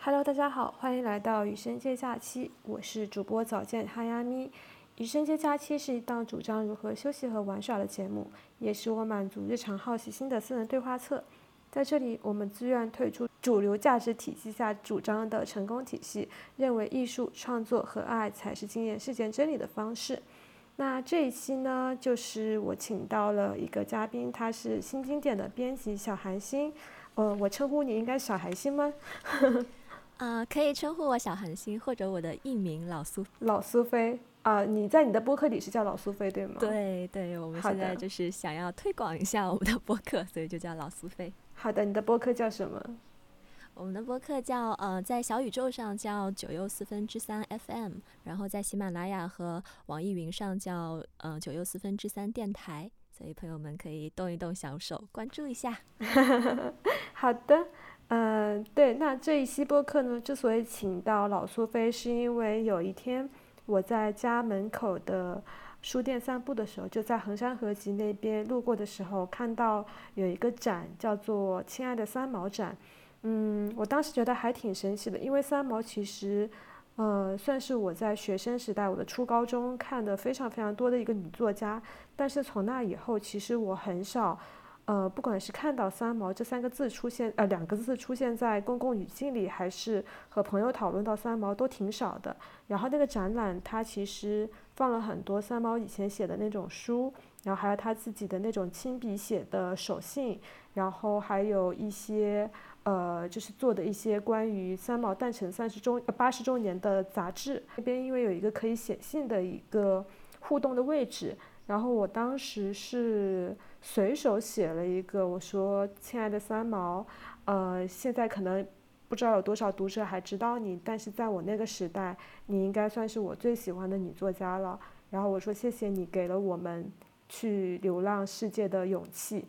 Hello，大家好，欢迎来到羽生街假期，我是主播早见哈呀咪。羽生街假期是一档主张如何休息和玩耍的节目，也是我满足日常好奇心的私人对话册。在这里，我们自愿退出主流价值体系下主张的成功体系，认为艺术创作和爱才是经验世界真理的方式。那这一期呢，就是我请到了一个嘉宾，他是新经典的编辑小韩星。呃，我称呼你应该小韩星吗？啊，可以称呼我小韩星，或者我的艺名老苏。老苏菲啊，你在你的播客里是叫老苏菲对吗？对对，我们现在就是想要推广一下我们的播客，所以就叫老苏菲。好的，你的播客叫什么？我们的播客叫呃，在小宇宙上叫九又四分之三 FM，然后在喜马拉雅和网易云上叫呃九又四分之三电台，所以朋友们可以动一动小手关注一下。好的，嗯，对，那这一期播客呢，之所以请到老苏菲，是因为有一天我在家门口的。书店散步的时候，就在衡山合集那边路过的时候，看到有一个展叫做“亲爱的三毛展”。嗯，我当时觉得还挺神奇的，因为三毛其实，呃，算是我在学生时代，我的初高中看的非常非常多的一个女作家。但是从那以后，其实我很少。呃，不管是看到“三毛”这三个字出现，呃，两个字出现在公共语境里，还是和朋友讨论到三毛，都挺少的。然后那个展览，它其实放了很多三毛以前写的那种书，然后还有他自己的那种亲笔写的手信，然后还有一些呃，就是做的一些关于三毛诞辰三十周八十周年的杂志。那边因为有一个可以写信的一个互动的位置，然后我当时是。随手写了一个，我说：“亲爱的三毛，呃，现在可能不知道有多少读者还知道你，但是在我那个时代，你应该算是我最喜欢的女作家了。”然后我说：“谢谢你给了我们去流浪世界的勇气。”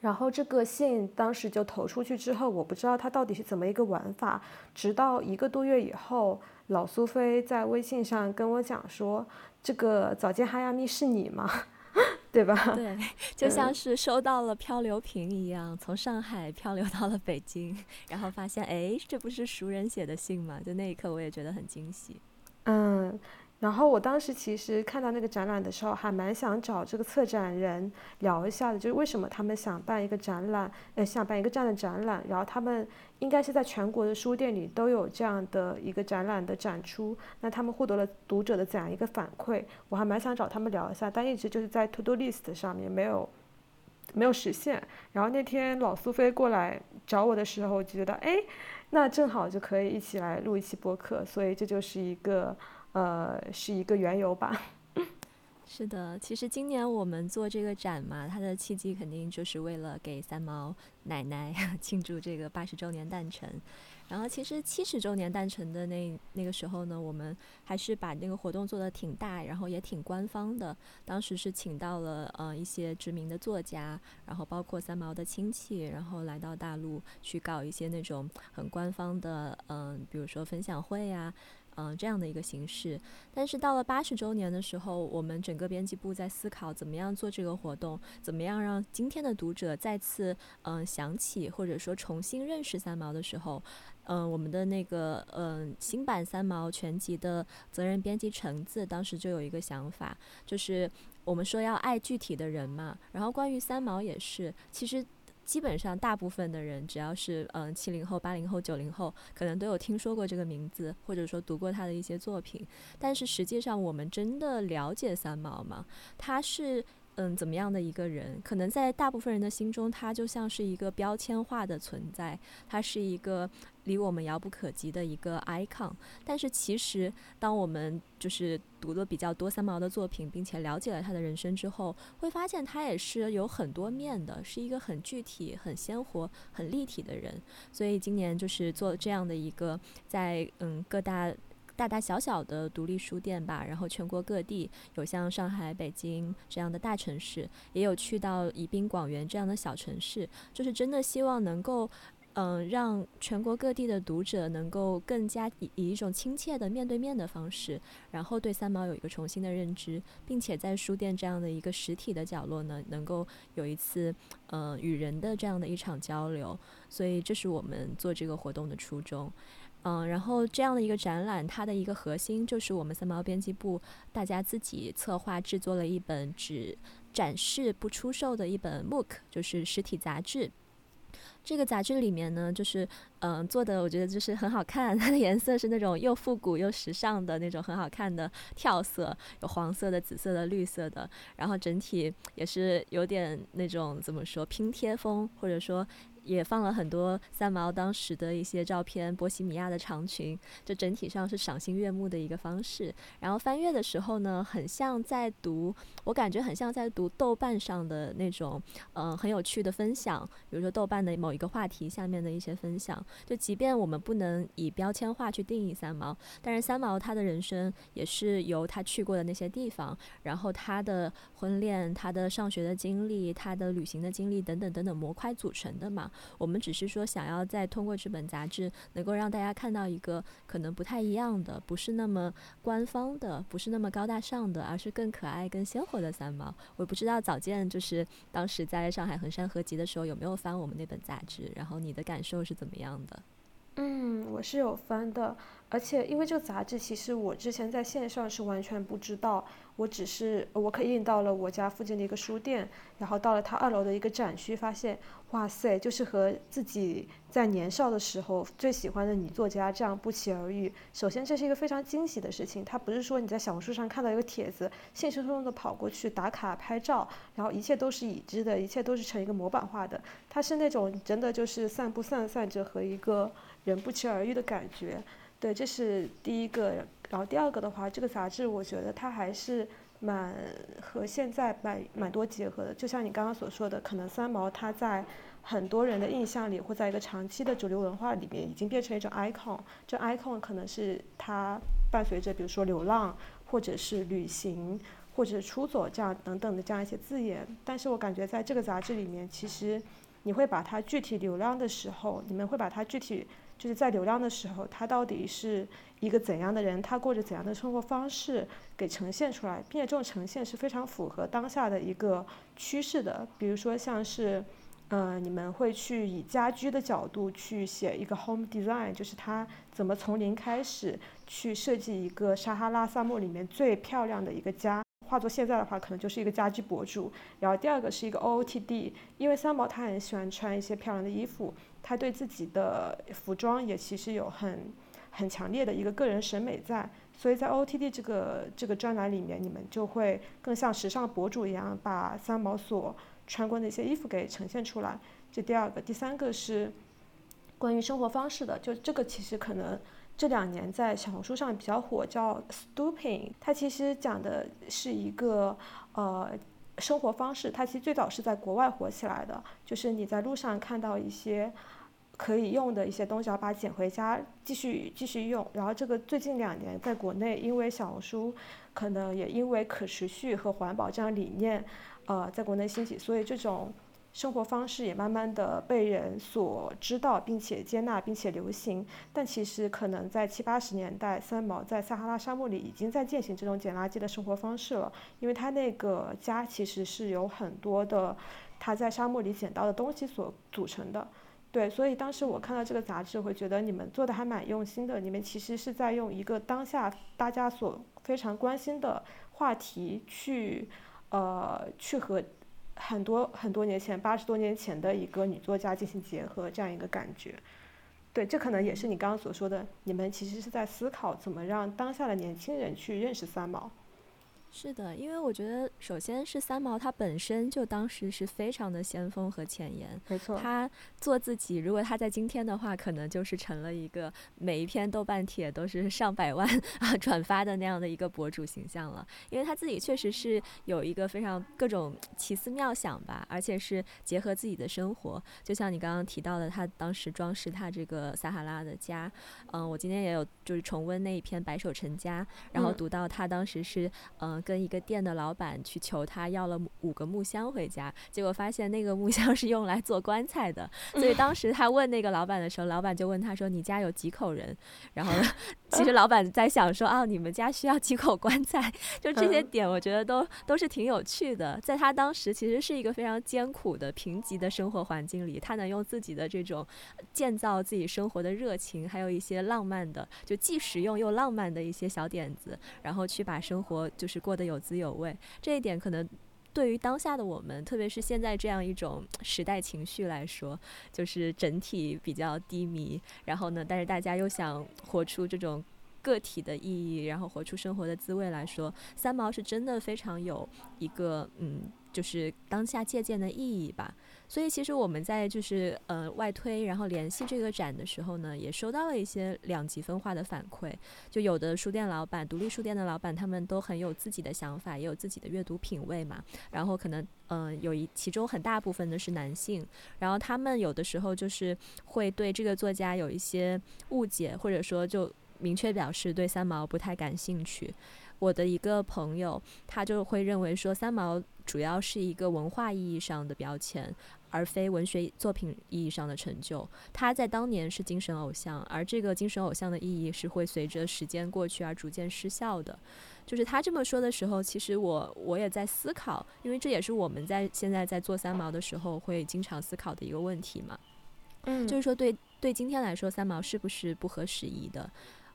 然后这个信当时就投出去之后，我不知道它到底是怎么一个玩法，直到一个多月以后，老苏菲在微信上跟我讲说：“这个早见哈亚咪是你吗？” 对吧？对，就像是收到了漂流瓶一样，从上海漂流到了北京，然后发现，哎，这不是熟人写的信吗？就那一刻，我也觉得很惊喜。嗯。然后我当时其实看到那个展览的时候，还蛮想找这个策展人聊一下的，就是为什么他们想办一个展览，呃，想办一个这样的展览。然后他们应该是在全国的书店里都有这样的一个展览的展出，那他们获得了读者的怎样一个反馈？我还蛮想找他们聊一下，但一直就是在 to do list 上面没有没有实现。然后那天老苏菲过来找我的时候，我就觉得，哎，那正好就可以一起来录一期播客，所以这就是一个。呃，是一个缘由吧。是的，其实今年我们做这个展嘛，它的契机肯定就是为了给三毛奶奶 庆祝这个八十周年诞辰。然后，其实七十周年诞辰的那那个时候呢，我们还是把那个活动做得挺大，然后也挺官方的。当时是请到了呃一些知名的作家，然后包括三毛的亲戚，然后来到大陆去搞一些那种很官方的，嗯，比如说分享会呀。嗯，这样的一个形式，但是到了八十周年的时候，我们整个编辑部在思考怎么样做这个活动，怎么样让今天的读者再次嗯想起或者说重新认识三毛的时候，嗯，我们的那个嗯新版三毛全集的责任编辑橙子当时就有一个想法，就是我们说要爱具体的人嘛，然后关于三毛也是，其实。基本上，大部分的人只要是嗯七零后、八零后、九零后，可能都有听说过这个名字，或者说读过他的一些作品。但是实际上，我们真的了解三毛吗？他是嗯怎么样的一个人？可能在大部分人的心中，他就像是一个标签化的存在，他是一个。离我们遥不可及的一个 icon，但是其实当我们就是读了比较多三毛的作品，并且了解了他的人生之后，会发现他也是有很多面的，是一个很具体、很鲜活、很立体的人。所以今年就是做这样的一个，在嗯各大大大小小的独立书店吧，然后全国各地有像上海、北京这样的大城市，也有去到宜宾、广元这样的小城市，就是真的希望能够。嗯，让全国各地的读者能够更加以以一种亲切的面对面的方式，然后对三毛有一个重新的认知，并且在书店这样的一个实体的角落呢，能够有一次呃与人的这样的一场交流。所以这是我们做这个活动的初衷。嗯，然后这样的一个展览，它的一个核心就是我们三毛编辑部大家自己策划制作了一本只展示不出售的一本 MOOC，就是实体杂志。这个杂志里面呢，就是嗯做的，我觉得就是很好看。它的颜色是那种又复古又时尚的那种很好看的跳色，有黄色的、紫色的、绿色的。然后整体也是有点那种怎么说拼贴风，或者说。也放了很多三毛当时的一些照片，波西米亚的长裙，就整体上是赏心悦目的一个方式。然后翻阅的时候呢，很像在读，我感觉很像在读豆瓣上的那种，嗯，很有趣的分享。比如说豆瓣的某一个话题下面的一些分享。就即便我们不能以标签化去定义三毛，但是三毛他的人生也是由他去过的那些地方，然后他的婚恋、他的上学的经历、他的旅行的经历等等等等模块组成的嘛。我们只是说，想要再通过这本杂志，能够让大家看到一个可能不太一样的，不是那么官方的，不是那么高大上的，而是更可爱、更鲜活的三毛。我不知道早见就是当时在上海衡山合集的时候有没有翻我们那本杂志，然后你的感受是怎么样的？嗯，我是有翻的，而且因为这个杂志，其实我之前在线上是完全不知道。我只是我可以印到了我家附近的一个书店，然后到了它二楼的一个展区，发现哇塞，就是和自己在年少的时候最喜欢的女作家这样不期而遇。首先这是一个非常惊喜的事情，它不是说你在小红书上看到一个帖子，兴冲冲的跑过去打卡拍照，然后一切都是已知的，一切都是成一个模板化的。它是那种真的就是散步散散着和一个人不期而遇的感觉。对，这是第一个。然后第二个的话，这个杂志我觉得它还是蛮和现在蛮蛮多结合的。就像你刚刚所说的，可能三毛它在很多人的印象里，或在一个长期的主流文化里面，已经变成一种 icon。这 icon 可能是它伴随着，比如说流浪，或者是旅行，或者是出走这样等等的这样一些字眼。但是我感觉在这个杂志里面，其实你会把它具体流浪的时候，你们会把它具体。就是在流量的时候，他到底是一个怎样的人，他过着怎样的生活方式，给呈现出来，并且这种呈现是非常符合当下的一个趋势的。比如说像是，嗯，你们会去以家居的角度去写一个 home design，就是他怎么从零开始去设计一个撒哈拉沙漠里面最漂亮的一个家。化作现在的话，可能就是一个家居博主。然后第二个是一个 OOTD，因为三毛他很喜欢穿一些漂亮的衣服。他对自己的服装也其实有很很强烈的一个个人审美在，所以在 OOTD 这个这个专栏里面，你们就会更像时尚博主一样，把三毛所穿过那些衣服给呈现出来。这第二个，第三个是关于生活方式的，就这个其实可能这两年在小红书上比较火，叫 Stooping，它其实讲的是一个呃。生活方式，它其实最早是在国外火起来的，就是你在路上看到一些可以用的一些东西，要把它捡回家继续继续用。然后这个最近两年在国内，因为小红书，可能也因为可持续和环保这样理念，呃，在国内兴起，所以这种。生活方式也慢慢的被人所知道，并且接纳，并且流行。但其实可能在七八十年代，三毛在撒哈拉沙漠里已经在践行这种捡垃圾的生活方式了。因为他那个家其实是有很多的他在沙漠里捡到的东西所组成的。对，所以当时我看到这个杂志，会觉得你们做的还蛮用心的。你们其实是在用一个当下大家所非常关心的话题去，呃，去和。很多很多年前，八十多年前的一个女作家进行结合，这样一个感觉，对，这可能也是你刚刚所说的，你们其实是在思考怎么让当下的年轻人去认识三毛。是的，因为我觉得，首先是三毛，他本身就当时是非常的先锋和前沿。没错。他做自己，如果他在今天的话，可能就是成了一个每一篇豆瓣帖都是上百万啊转发的那样的一个博主形象了。因为他自己确实是有一个非常各种奇思妙想吧，而且是结合自己的生活。就像你刚刚提到的，他当时装饰他这个撒哈拉的家。嗯，我今天也有就是重温那一篇《白手成家》，然后读到他当时是嗯。跟一个店的老板去求他要了五个木箱回家，结果发现那个木箱是用来做棺材的。所以当时他问那个老板的时候，老板就问他说：“你家有几口人？”然后呢，其实老板在想说：“啊，你们家需要几口棺材？”就这些点，我觉得都都是挺有趣的。在他当时其实是一个非常艰苦的贫瘠的生活环境里，他能用自己的这种建造自己生活的热情，还有一些浪漫的，就既实用又浪漫的一些小点子，然后去把生活就是过得有滋有味。这一点可能对于当下的我们，特别是现在这样一种时代情绪来说，就是整体比较低迷。然后呢，但是大家又想活出这种个体的意义，然后活出生活的滋味来说，三毛是真的非常有一个嗯，就是当下借鉴的意义吧。所以其实我们在就是呃外推，然后联系这个展的时候呢，也收到了一些两极分化的反馈。就有的书店老板、独立书店的老板，他们都很有自己的想法，也有自己的阅读品味嘛。然后可能嗯有一其中很大部分的是男性，然后他们有的时候就是会对这个作家有一些误解，或者说就明确表示对三毛不太感兴趣。我的一个朋友，他就会认为说三毛主要是一个文化意义上的标签，而非文学作品意义上的成就。他在当年是精神偶像，而这个精神偶像的意义是会随着时间过去而逐渐失效的。就是他这么说的时候，其实我我也在思考，因为这也是我们在现在在做三毛的时候会经常思考的一个问题嘛。嗯，就是说对对今天来说，三毛是不是不合时宜的？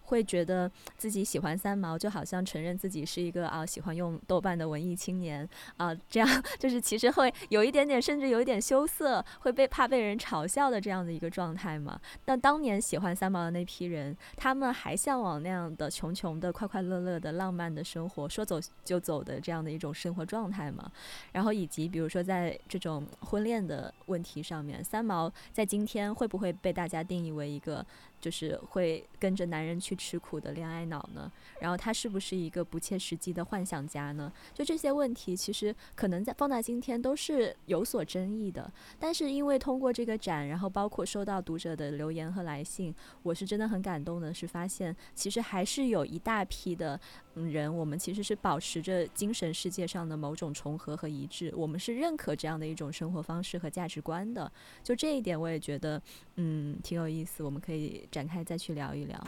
会觉得自己喜欢三毛，就好像承认自己是一个啊喜欢用豆瓣的文艺青年啊，这样 就是其实会有一点点，甚至有一点羞涩，会被怕被人嘲笑的这样的一个状态嘛。那当年喜欢三毛的那批人，他们还向往那样的穷穷的、快快乐乐的、浪漫的生活，说走就走的这样的一种生活状态嘛。然后以及比如说在这种婚恋的问题上面，三毛在今天会不会被大家定义为一个？就是会跟着男人去吃苦的恋爱脑呢？然后他是不是一个不切实际的幻想家呢？就这些问题，其实可能在放在今天都是有所争议的。但是因为通过这个展，然后包括收到读者的留言和来信，我是真的很感动的，是发现其实还是有一大批的人，我们其实是保持着精神世界上的某种重合和一致，我们是认可这样的一种生活方式和价值观的。就这一点，我也觉得嗯挺有意思，我们可以。展开再去聊一聊，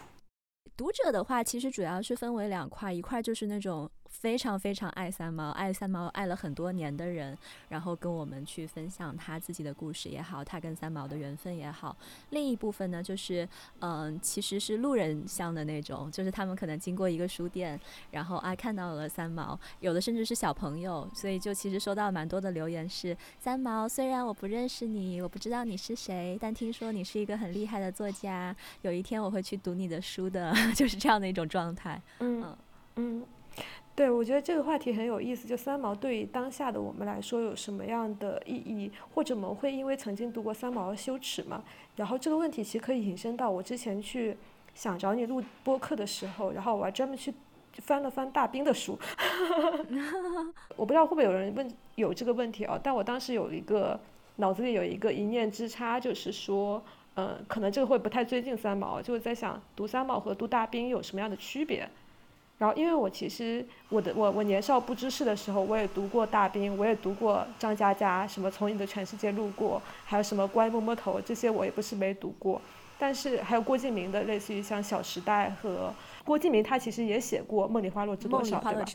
读者的话其实主要是分为两块，一块就是那种。非常非常爱三毛，爱三毛爱了很多年的人，然后跟我们去分享他自己的故事也好，他跟三毛的缘分也好。另一部分呢，就是嗯，其实是路人像的那种，就是他们可能经过一个书店，然后啊看到了三毛，有的甚至是小朋友，所以就其实收到蛮多的留言是：三毛，虽然我不认识你，我不知道你是谁，但听说你是一个很厉害的作家，有一天我会去读你的书的，就是这样的一种状态。嗯嗯。对，我觉得这个话题很有意思。就三毛对于当下的我们来说有什么样的意义，或者我们会因为曾经读过三毛而羞耻吗？然后这个问题其实可以引申到我之前去想找你录播客的时候，然后我还专门去翻了翻大兵的书。我不知道会不会有人问有这个问题啊？但我当时有一个脑子里有一个一念之差，就是说，嗯，可能这个会不太尊敬三毛，就是在想读三毛和读大兵有什么样的区别。然后，因为我其实我的我我年少不知事的时候，我也读过大兵，我也读过张嘉佳，什么从你的全世界路过，还有什么乖摸摸头，这些我也不是没读过。但是还有郭敬明的，类似于像《小时代》和郭敬明，他其实也写过《梦里花落知多少》，对吧？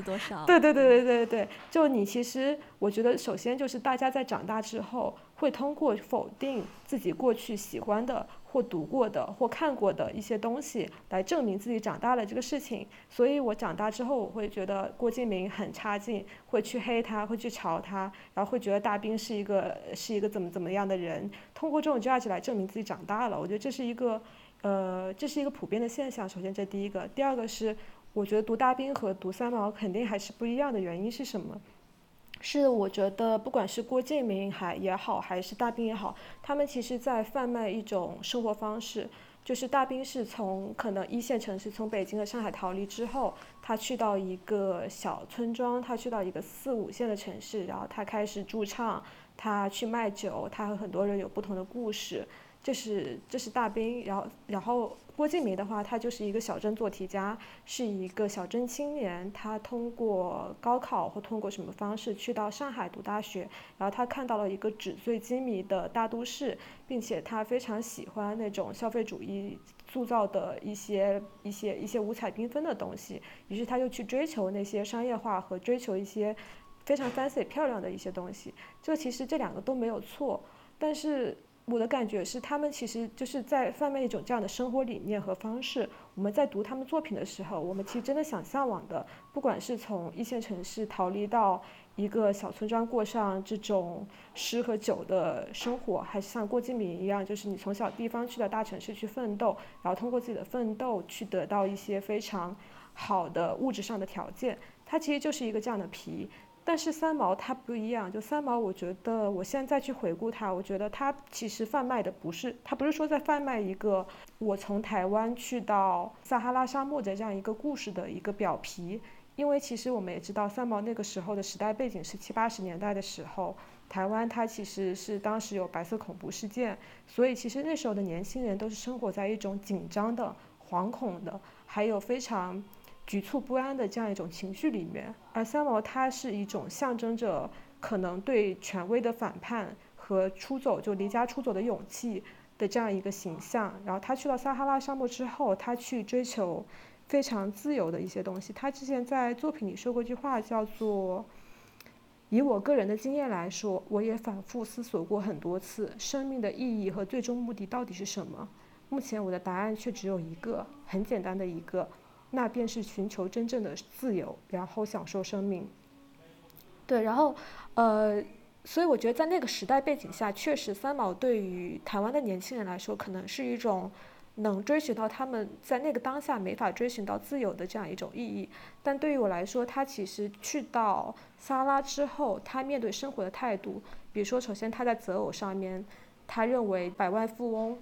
对对对对对对，就你其实，我觉得首先就是大家在长大之后，会通过否定自己过去喜欢的。或读过的或看过的一些东西来证明自己长大了这个事情，所以我长大之后我会觉得郭敬明很差劲，会去黑他，会去嘲他，然后会觉得大兵是一个是一个怎么怎么样的人，通过这种 judge 来证明自己长大了。我觉得这是一个，呃，这是一个普遍的现象。首先这第一个，第二个是我觉得读大兵和读三毛肯定还是不一样的原因是什么？是我觉得，不管是郭敬明还也好，还是大兵也好，他们其实在贩卖一种生活方式。就是大兵是从可能一线城市，从北京和上海逃离之后，他去到一个小村庄，他去到一个四五线的城市，然后他开始驻唱，他去卖酒，他和很多人有不同的故事。这是这是大兵，然后然后郭敬明的话，他就是一个小镇做题家，是一个小镇青年，他通过高考或通过什么方式去到上海读大学，然后他看到了一个纸醉金迷的大都市，并且他非常喜欢那种消费主义塑造的一些一些一些五彩缤纷的东西，于是他就去追求那些商业化和追求一些非常 fancy 漂亮的一些东西。这其实这两个都没有错，但是。我的感觉是，他们其实就是在贩卖一种这样的生活理念和方式。我们在读他们作品的时候，我们其实真的想向往的，不管是从一线城市逃离到一个小村庄过上这种诗和酒的生活，还是像郭敬明一样，就是你从小地方去到大城市去奋斗，然后通过自己的奋斗去得到一些非常好的物质上的条件，它其实就是一个这样的皮。但是三毛他不一样，就三毛，我觉得我现在去回顾他，我觉得他其实贩卖的不是，他不是说在贩卖一个我从台湾去到撒哈拉沙漠的这样一个故事的一个表皮，因为其实我们也知道三毛那个时候的时代背景是七八十年代的时候，台湾它其实是当时有白色恐怖事件，所以其实那时候的年轻人都是生活在一种紧张的、惶恐的，还有非常。局促不安的这样一种情绪里面，而三毛他是一种象征着可能对权威的反叛和出走就离家出走的勇气的这样一个形象。然后他去到撒哈拉沙漠之后，他去追求非常自由的一些东西。他之前在作品里说过一句话，叫做：“以我个人的经验来说，我也反复思索过很多次，生命的意义和最终目的到底是什么？目前我的答案却只有一个，很简单的一个。”那便是寻求真正的自由，然后享受生命。对，然后，呃，所以我觉得在那个时代背景下，确实三毛对于台湾的年轻人来说，可能是一种能追寻到他们在那个当下没法追寻到自由的这样一种意义。但对于我来说，他其实去到撒拉之后，他面对生活的态度，比如说，首先他在择偶上面，他认为百万富翁。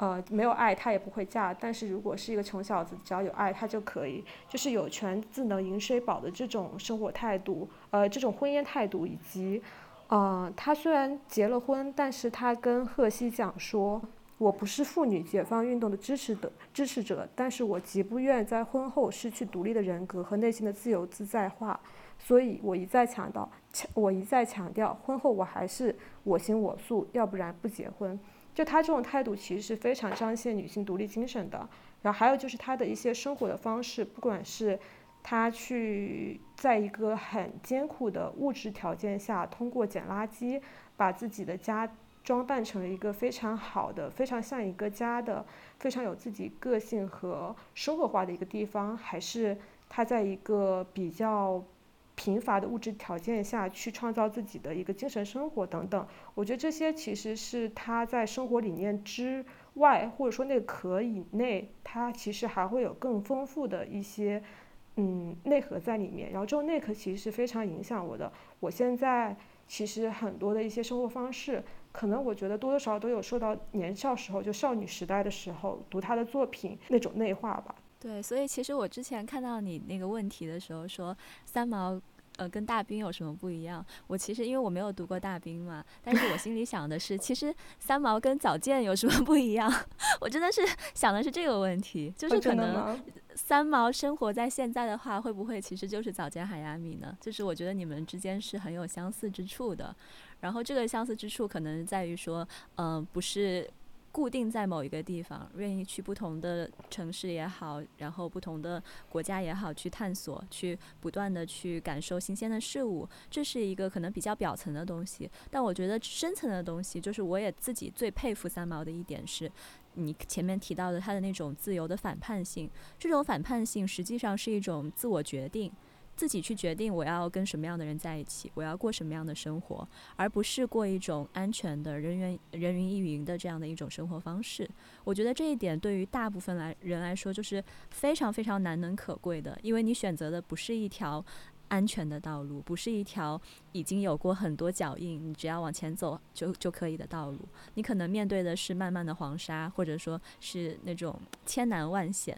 呃，没有爱他也不会嫁。但是如果是一个穷小子，只要有爱，他就可以，就是有权自能饮水饱的这种生活态度，呃，这种婚姻态度，以及，呃，他虽然结了婚，但是他跟贺西讲说，我不是妇女解放运动的支持的支持者，但是我极不愿在婚后失去独立的人格和内心的自由自在化，所以我一再强调，强我一再强调，婚后我还是我行我素，要不然不结婚。就他这种态度，其实是非常彰显女性独立精神的。然后还有就是他的一些生活的方式，不管是他去在一个很艰苦的物质条件下，通过捡垃圾把自己的家装扮成了一个非常好的、非常像一个家的、非常有自己个性和生活化的一个地方，还是他在一个比较。贫乏的物质条件下去创造自己的一个精神生活等等，我觉得这些其实是他在生活理念之外，或者说那个壳以内，他其实还会有更丰富的一些嗯内核在里面。然后这种内核其实是非常影响我的。我现在其实很多的一些生活方式，可能我觉得多多少少都有受到年少时候就少女时代的时候读他的作品那种内化吧。对，所以其实我之前看到你那个问题的时候，说三毛，呃，跟大兵有什么不一样？我其实因为我没有读过大兵嘛，但是我心里想的是，其实三毛跟早见有什么不一样？我真的是想的是这个问题，就是可能三毛生活在现在的话，会不会其实就是早见海亚米呢？就是我觉得你们之间是很有相似之处的，然后这个相似之处可能在于说，嗯，不是。固定在某一个地方，愿意去不同的城市也好，然后不同的国家也好，去探索，去不断的去感受新鲜的事物，这是一个可能比较表层的东西。但我觉得深层的东西，就是我也自己最佩服三毛的一点是，你前面提到的他的那种自由的反叛性，这种反叛性实际上是一种自我决定。自己去决定我要跟什么样的人在一起，我要过什么样的生活，而不是过一种安全的人员人云亦云的这样的一种生活方式。我觉得这一点对于大部分来人来说就是非常非常难能可贵的，因为你选择的不是一条安全的道路，不是一条已经有过很多脚印，你只要往前走就就可以的道路。你可能面对的是漫漫的黄沙，或者说是那种千难万险。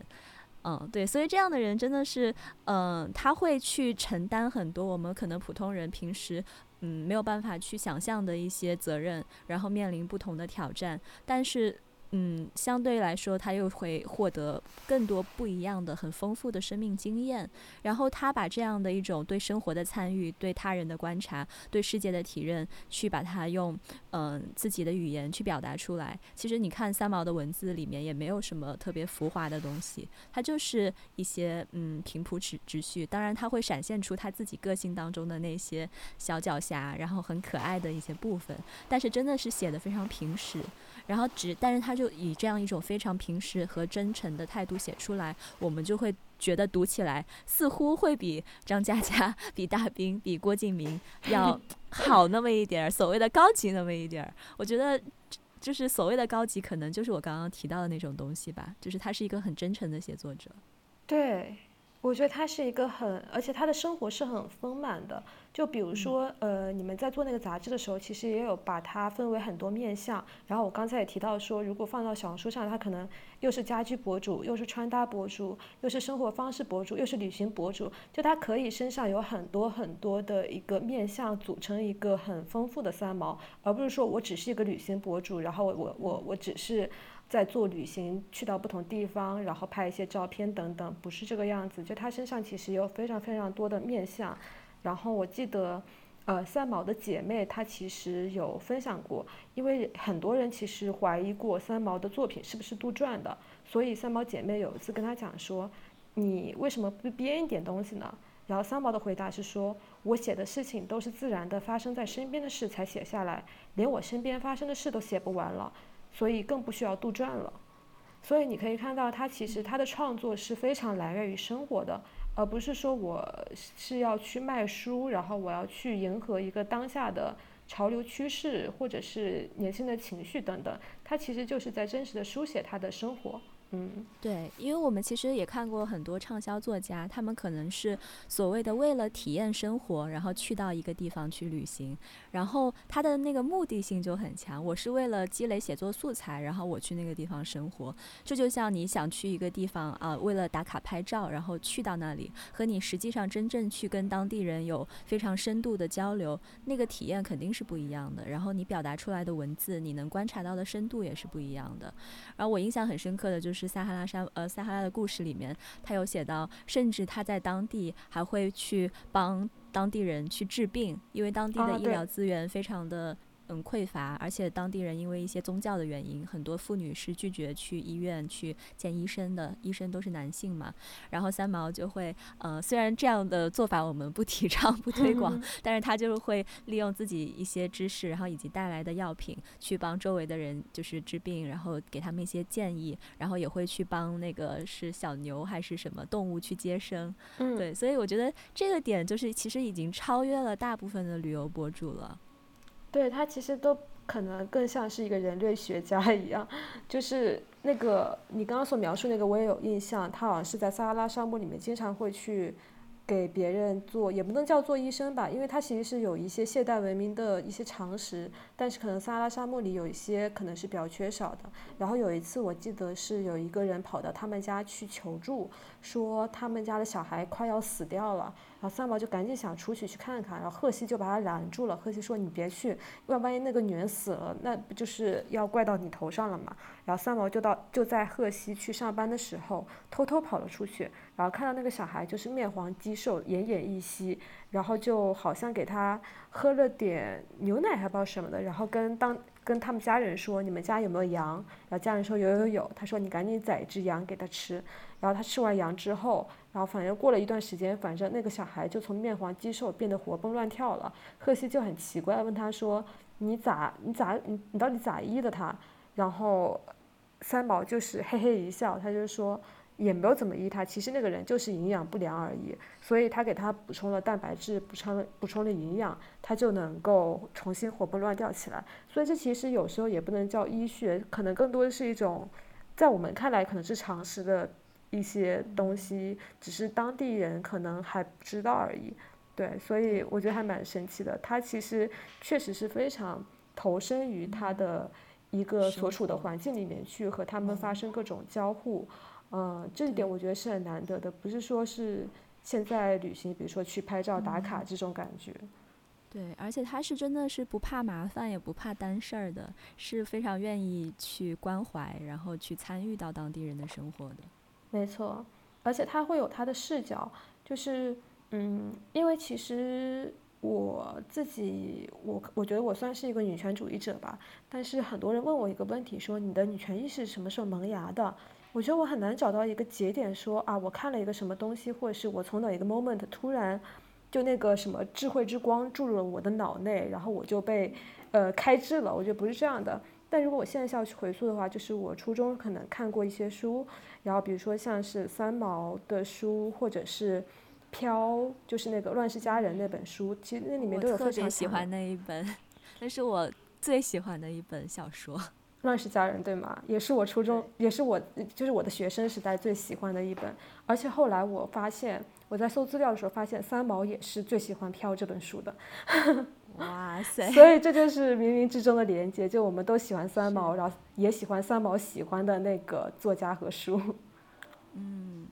嗯，对，所以这样的人真的是，嗯，他会去承担很多我们可能普通人平时嗯没有办法去想象的一些责任，然后面临不同的挑战，但是。嗯，相对来说，他又会获得更多不一样的、很丰富的生命经验。然后他把这样的一种对生活的参与、对他人的观察、对世界的体认，去把它用嗯自己的语言去表达出来。其实你看三毛的文字里面也没有什么特别浮华的东西，它就是一些嗯平铺直直叙。当然，他会闪现出他自己个性当中的那些小狡黠，然后很可爱的一些部分。但是真的是写的非常平实。然后只，但是他就以这样一种非常平实和真诚的态度写出来，我们就会觉得读起来似乎会比张嘉佳、比大兵、比郭敬明 要好那么一点儿，所谓的高级那么一点儿。我觉得，就是所谓的高级，可能就是我刚刚提到的那种东西吧，就是他是一个很真诚的写作者。对。我觉得他是一个很，而且他的生活是很丰满的。就比如说，呃，你们在做那个杂志的时候，其实也有把它分为很多面相。然后我刚才也提到说，如果放到小红书上，他可能又是家居博主，又是穿搭博主，又是生活方式博主，又是旅行博主。就他可以身上有很多很多的一个面相，组成一个很丰富的三毛，而不是说我只是一个旅行博主，然后我我我只是。在做旅行，去到不同地方，然后拍一些照片等等，不是这个样子。就他身上其实有非常非常多的面相。然后我记得，呃，三毛的姐妹她其实有分享过，因为很多人其实怀疑过三毛的作品是不是杜撰的，所以三毛姐妹有一次跟他讲说：“你为什么不编一点东西呢？”然后三毛的回答是说：“我写的事情都是自然的发生在身边的事才写下来，连我身边发生的事都写不完了。”所以更不需要杜撰了，所以你可以看到，他其实他的创作是非常来源于生活的，而不是说我是要去卖书，然后我要去迎合一个当下的潮流趋势，或者是年轻的情绪等等，他其实就是在真实的书写他的生活。嗯，对，因为我们其实也看过很多畅销作家，他们可能是所谓的为了体验生活，然后去到一个地方去旅行，然后他的那个目的性就很强。我是为了积累写作素材，然后我去那个地方生活。这就像你想去一个地方啊，为了打卡拍照，然后去到那里，和你实际上真正去跟当地人有非常深度的交流，那个体验肯定是不一样的。然后你表达出来的文字，你能观察到的深度也是不一样的。而我印象很深刻的就是。是撒哈拉沙，呃，撒哈拉的故事里面，他有写到，甚至他在当地还会去帮当地人去治病，因为当地的医疗资源非常的。很匮乏，而且当地人因为一些宗教的原因，很多妇女是拒绝去医院去见医生的，医生都是男性嘛。然后三毛就会，呃，虽然这样的做法我们不提倡、不推广，但是他就会利用自己一些知识，然后以及带来的药品，去帮周围的人就是治病，然后给他们一些建议，然后也会去帮那个是小牛还是什么动物去接生。嗯，对，所以我觉得这个点就是其实已经超越了大部分的旅游博主了。对他其实都可能更像是一个人类学家一样，就是那个你刚刚所描述那个我也有印象，他好像是在撒哈拉沙漠里面经常会去给别人做，也不能叫做医生吧，因为他其实是有一些现代文明的一些常识，但是可能撒哈拉沙漠里有一些可能是比较缺少的。然后有一次我记得是有一个人跑到他们家去求助，说他们家的小孩快要死掉了。然后三毛就赶紧想出去去看看，然后贺西就把他拦住了。贺西说：“你别去，万万一那个女人死了，那不就是要怪到你头上了嘛？”然后三毛就到就在贺西去上班的时候，偷偷跑了出去，然后看到那个小孩就是面黄肌瘦、奄奄一息，然后就好像给他喝了点牛奶还不知道什么的，然后跟当跟他们家人说：“你们家有没有羊？”然后家人说：“有有有。”他说：“你赶紧宰一只羊给他吃。”然后他吃完羊之后。然后反正过了一段时间，反正那个小孩就从面黄肌瘦变得活蹦乱跳了。贺西就很奇怪，问他说：“你咋你咋你你到底咋医的他？”然后三毛就是嘿嘿一笑，他就说也没有怎么医他，其实那个人就是营养不良而已。所以他给他补充了蛋白质，补充了补充了营养，他就能够重新活蹦乱跳起来。所以这其实有时候也不能叫医学，可能更多的是一种在我们看来可能是常识的。一些东西只是当地人可能还不知道而已，对，所以我觉得还蛮神奇的。他其实确实是非常投身于他的一个所处的环境里面去和他们发生各种交互，嗯，这一点我觉得是很难得的，不是说是现在旅行，比如说去拍照打卡这种感觉。对，而且他是真的是不怕麻烦，也不怕担事儿的，是非常愿意去关怀，然后去参与到当地人的生活的。没错，而且他会有他的视角，就是嗯，因为其实我自己，我我觉得我算是一个女权主义者吧，但是很多人问我一个问题，说你的女权意识什么时候萌芽的？我觉得我很难找到一个节点，说啊，我看了一个什么东西，或者是我从哪一个 moment 突然。就那个什么智慧之光注入了我的脑内，然后我就被，呃，开智了。我觉得不是这样的。但如果我现在要去回溯的话，就是我初中可能看过一些书，然后比如说像是三毛的书，或者是飘，就是那个《乱世佳人》那本书，其实那里面都有非常喜欢那一本，那是我最喜欢的一本小说。乱世佳人对吗？也是我初中，也是我就是我的学生时代最喜欢的一本。而且后来我发现，我在搜资料的时候发现，三毛也是最喜欢《飘》这本书的。哇塞！所以这就是冥冥之中的连接，就我们都喜欢三毛，然后也喜欢三毛喜欢的那个作家和书。嗯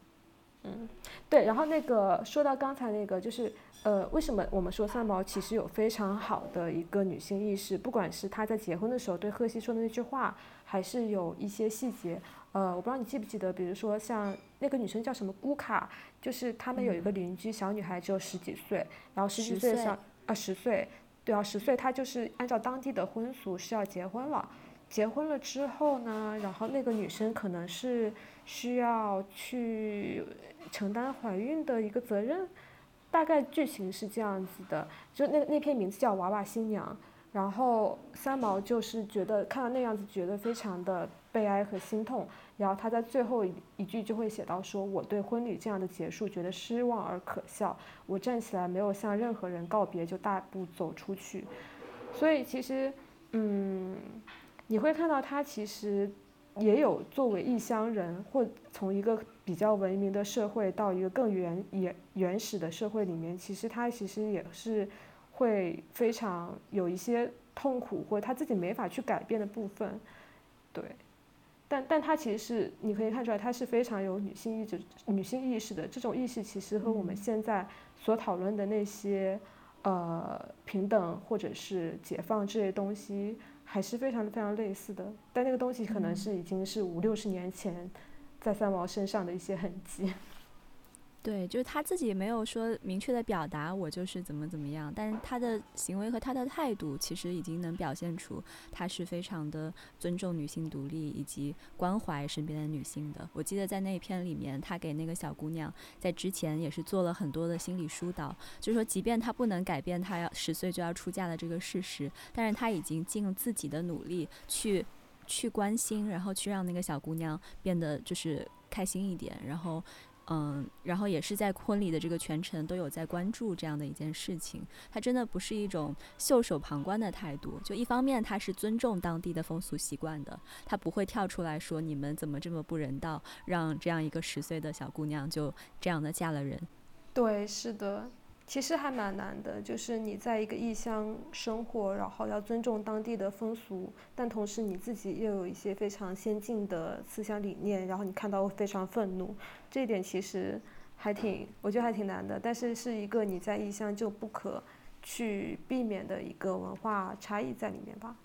嗯，对。然后那个说到刚才那个，就是。呃，为什么我们说三毛其实有非常好的一个女性意识？不管是她在结婚的时候对贺西说的那句话，还是有一些细节。呃，我不知道你记不记得，比如说像那个女生叫什么姑卡，就是他们有一个邻居小女孩只有十几岁，然后十几岁上啊十岁，对啊十岁，她就是按照当地的婚俗是要结婚了。结婚了之后呢，然后那个女生可能是需要去承担怀孕的一个责任。大概剧情是这样子的，就那那篇名字叫《娃娃新娘》，然后三毛就是觉得看到那样子，觉得非常的悲哀和心痛，然后他在最后一一句就会写到说：“我对婚礼这样的结束觉得失望而可笑，我站起来没有向任何人告别，就大步走出去。”所以其实，嗯，你会看到他其实也有作为异乡人或从一个。比较文明的社会到一个更原原原始的社会里面，其实他其实也是会非常有一些痛苦或他自己没法去改变的部分，对，但但他其实是你可以看出来，他是非常有女性意志、女性意识的。这种意识其实和我们现在所讨论的那些呃平等或者是解放这些东西还是非常非常类似的。但那个东西可能是已经是五六十年前。在三毛身上的一些痕迹，对，就是他自己没有说明确的表达我就是怎么怎么样，但是他的行为和他的态度其实已经能表现出他是非常的尊重女性独立以及关怀身边的女性的。我记得在那一篇里面，他给那个小姑娘在之前也是做了很多的心理疏导，就是说即便他不能改变他要十岁就要出嫁的这个事实，但是他已经尽自己的努力去。去关心，然后去让那个小姑娘变得就是开心一点，然后，嗯，然后也是在婚礼的这个全程都有在关注这样的一件事情。他真的不是一种袖手旁观的态度，就一方面他是尊重当地的风俗习惯的，他不会跳出来说你们怎么这么不人道，让这样一个十岁的小姑娘就这样的嫁了人。对，是的。其实还蛮难的，就是你在一个异乡生活，然后要尊重当地的风俗，但同时你自己又有一些非常先进的思想理念，然后你看到会非常愤怒，这一点其实还挺，我觉得还挺难的。但是是一个你在异乡就不可去避免的一个文化差异在里面吧。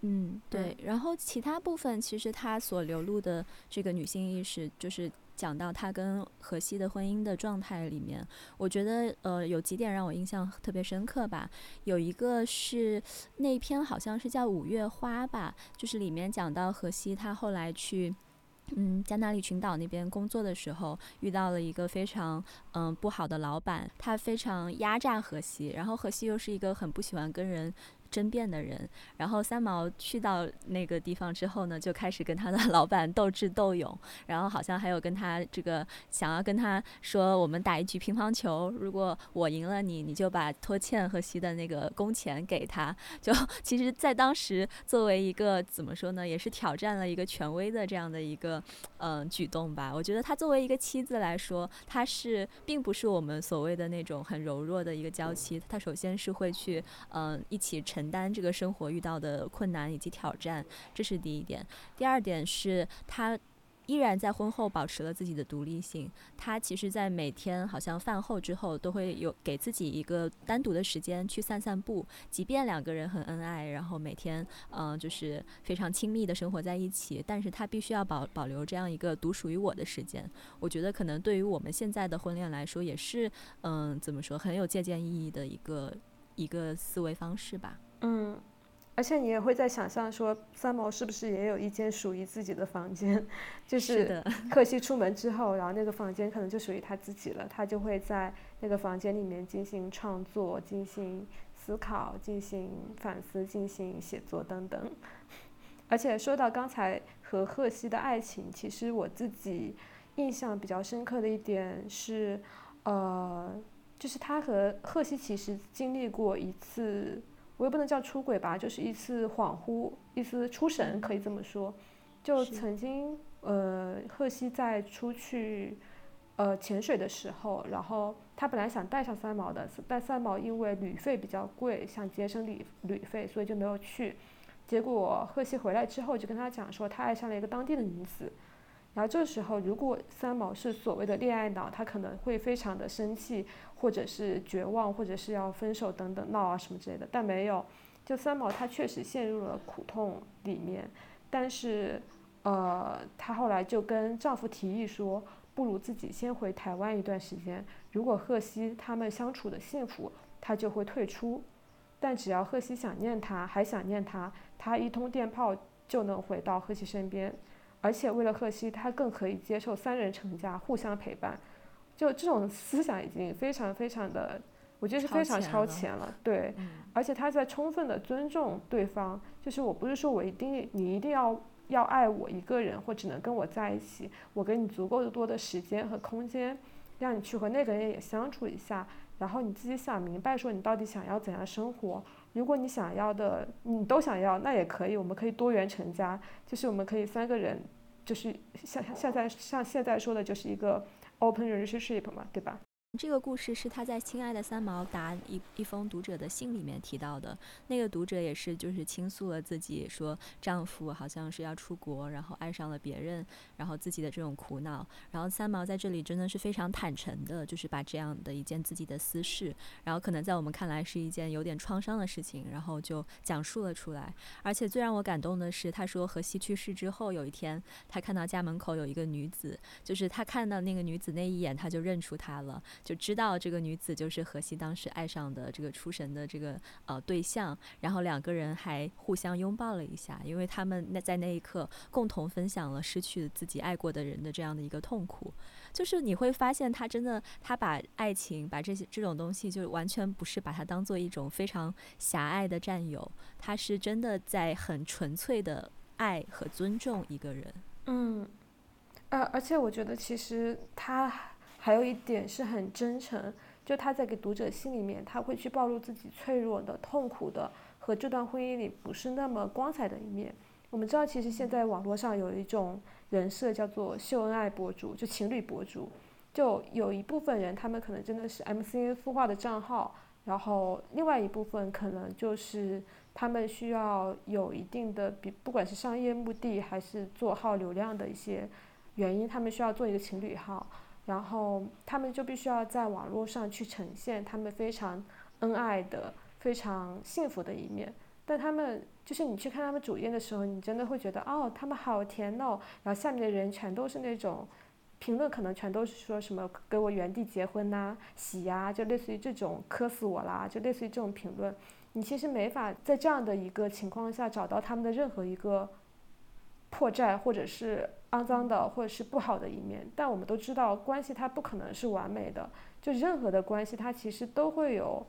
嗯，对。然后其他部分其实它所流露的这个女性意识就是。讲到他跟荷西的婚姻的状态里面，我觉得呃有几点让我印象特别深刻吧。有一个是那篇好像是叫《五月花》吧，就是里面讲到荷西他后来去嗯加那利群岛那边工作的时候，遇到了一个非常嗯不好的老板，他非常压榨荷西，然后荷西又是一个很不喜欢跟人。争辩的人，然后三毛去到那个地方之后呢，就开始跟他的 老板斗智斗勇，然后好像还有跟他这个想要跟他说，我们打一局乒乓球，如果我赢了你，你就把拖欠荷西的那个工钱给他。就 其实，在当时作为一个怎么说呢，也是挑战了一个权威的这样的一个嗯举动吧。我觉得他作为一个妻子来说，他是并不是我们所谓的那种很柔弱的一个娇妻，他首先是会去嗯一起。承担这个生活遇到的困难以及挑战，这是第一点。第二点是他依然在婚后保持了自己的独立性。他其实，在每天好像饭后之后，都会有给自己一个单独的时间去散散步。即便两个人很恩爱，然后每天嗯就是非常亲密的生活在一起，但是他必须要保保留这样一个独属于我的时间。我觉得可能对于我们现在的婚恋来说，也是嗯怎么说很有借鉴意义的一个一个思维方式吧。嗯。而且你也会在想象说，三毛是不是也有一间属于自己的房间？就是克西出门之后，然后那个房间可能就属于他自己了。他就会在那个房间里面进行创作、进行思考、进行反思、进行写作等等。而且说到刚才和赫西的爱情，其实我自己印象比较深刻的一点是，呃，就是他和赫西其实经历过一次。我也不能叫出轨吧，就是一次恍惚，一次出神，可以这么说。就曾经，呃，赫西在出去，呃，潜水的时候，然后他本来想带上三毛的，但三毛因为旅费比较贵，想节省旅旅费，所以就没有去。结果赫西回来之后，就跟他讲说，他爱上了一个当地的女子。然后这时候，如果三毛是所谓的恋爱脑，他可能会非常的生气，或者是绝望，或者是要分手等等闹啊什么之类的。但没有，就三毛他确实陷入了苦痛里面，但是，呃，他后来就跟丈夫提议说，不如自己先回台湾一段时间。如果赫西他们相处的幸福，他就会退出。但只要赫西想念他，还想念他，他一通电炮就能回到赫西身边。而且为了赫西，他更可以接受三人成家，互相陪伴。就这种思想已经非常非常的，我觉得是非常超前了。对，而且他在充分的尊重对方。就是我不是说我一定你一定要要爱我一个人，或只能跟我在一起。我给你足够多的时间和空间，让你去和那个人也相处一下。然后你自己想明白，说你到底想要怎样生活。如果你想要的你都想要，那也可以，我们可以多元成家，就是我们可以三个人，就是像现在像现在说的，就是一个 open relationship 嘛，对吧？这个故事是他在《亲爱的三毛》答一一封读者的信里面提到的。那个读者也是就是倾诉了自己说丈夫好像是要出国，然后爱上了别人，然后自己的这种苦恼。然后三毛在这里真的是非常坦诚的，就是把这样的一件自己的私事，然后可能在我们看来是一件有点创伤的事情，然后就讲述了出来。而且最让我感动的是，他说荷西去世之后，有一天他看到家门口有一个女子，就是他看到那个女子那一眼，他就认出她了。就知道这个女子就是荷西当时爱上的这个出神的这个呃对象，然后两个人还互相拥抱了一下，因为他们那在那一刻共同分享了失去自己爱过的人的这样的一个痛苦。就是你会发现，他真的他把爱情把这些这种东西，就完全不是把它当做一种非常狭隘的占有，他是真的在很纯粹的爱和尊重一个人。嗯，呃，而且我觉得其实他。还有一点是很真诚，就他在给读者信里面，他会去暴露自己脆弱的、痛苦的和这段婚姻里不是那么光彩的一面。我们知道，其实现在网络上有一种人设叫做秀恩爱博主，就情侣博主，就有一部分人他们可能真的是 MCN 孵化的账号，然后另外一部分可能就是他们需要有一定的，比不管是商业目的还是做号流量的一些原因，他们需要做一个情侣号。然后他们就必须要在网络上去呈现他们非常恩爱的、非常幸福的一面。但他们就是你去看他们主页的时候，你真的会觉得哦，他们好甜哦。然后下面的人全都是那种评论，可能全都是说什么给我原地结婚呐、洗呀，就类似于这种磕死我啦，就类似于这种评论。你其实没法在这样的一个情况下找到他们的任何一个破绽，或者是。肮脏的或者是不好的一面，但我们都知道，关系它不可能是完美的。就任何的关系，它其实都会有，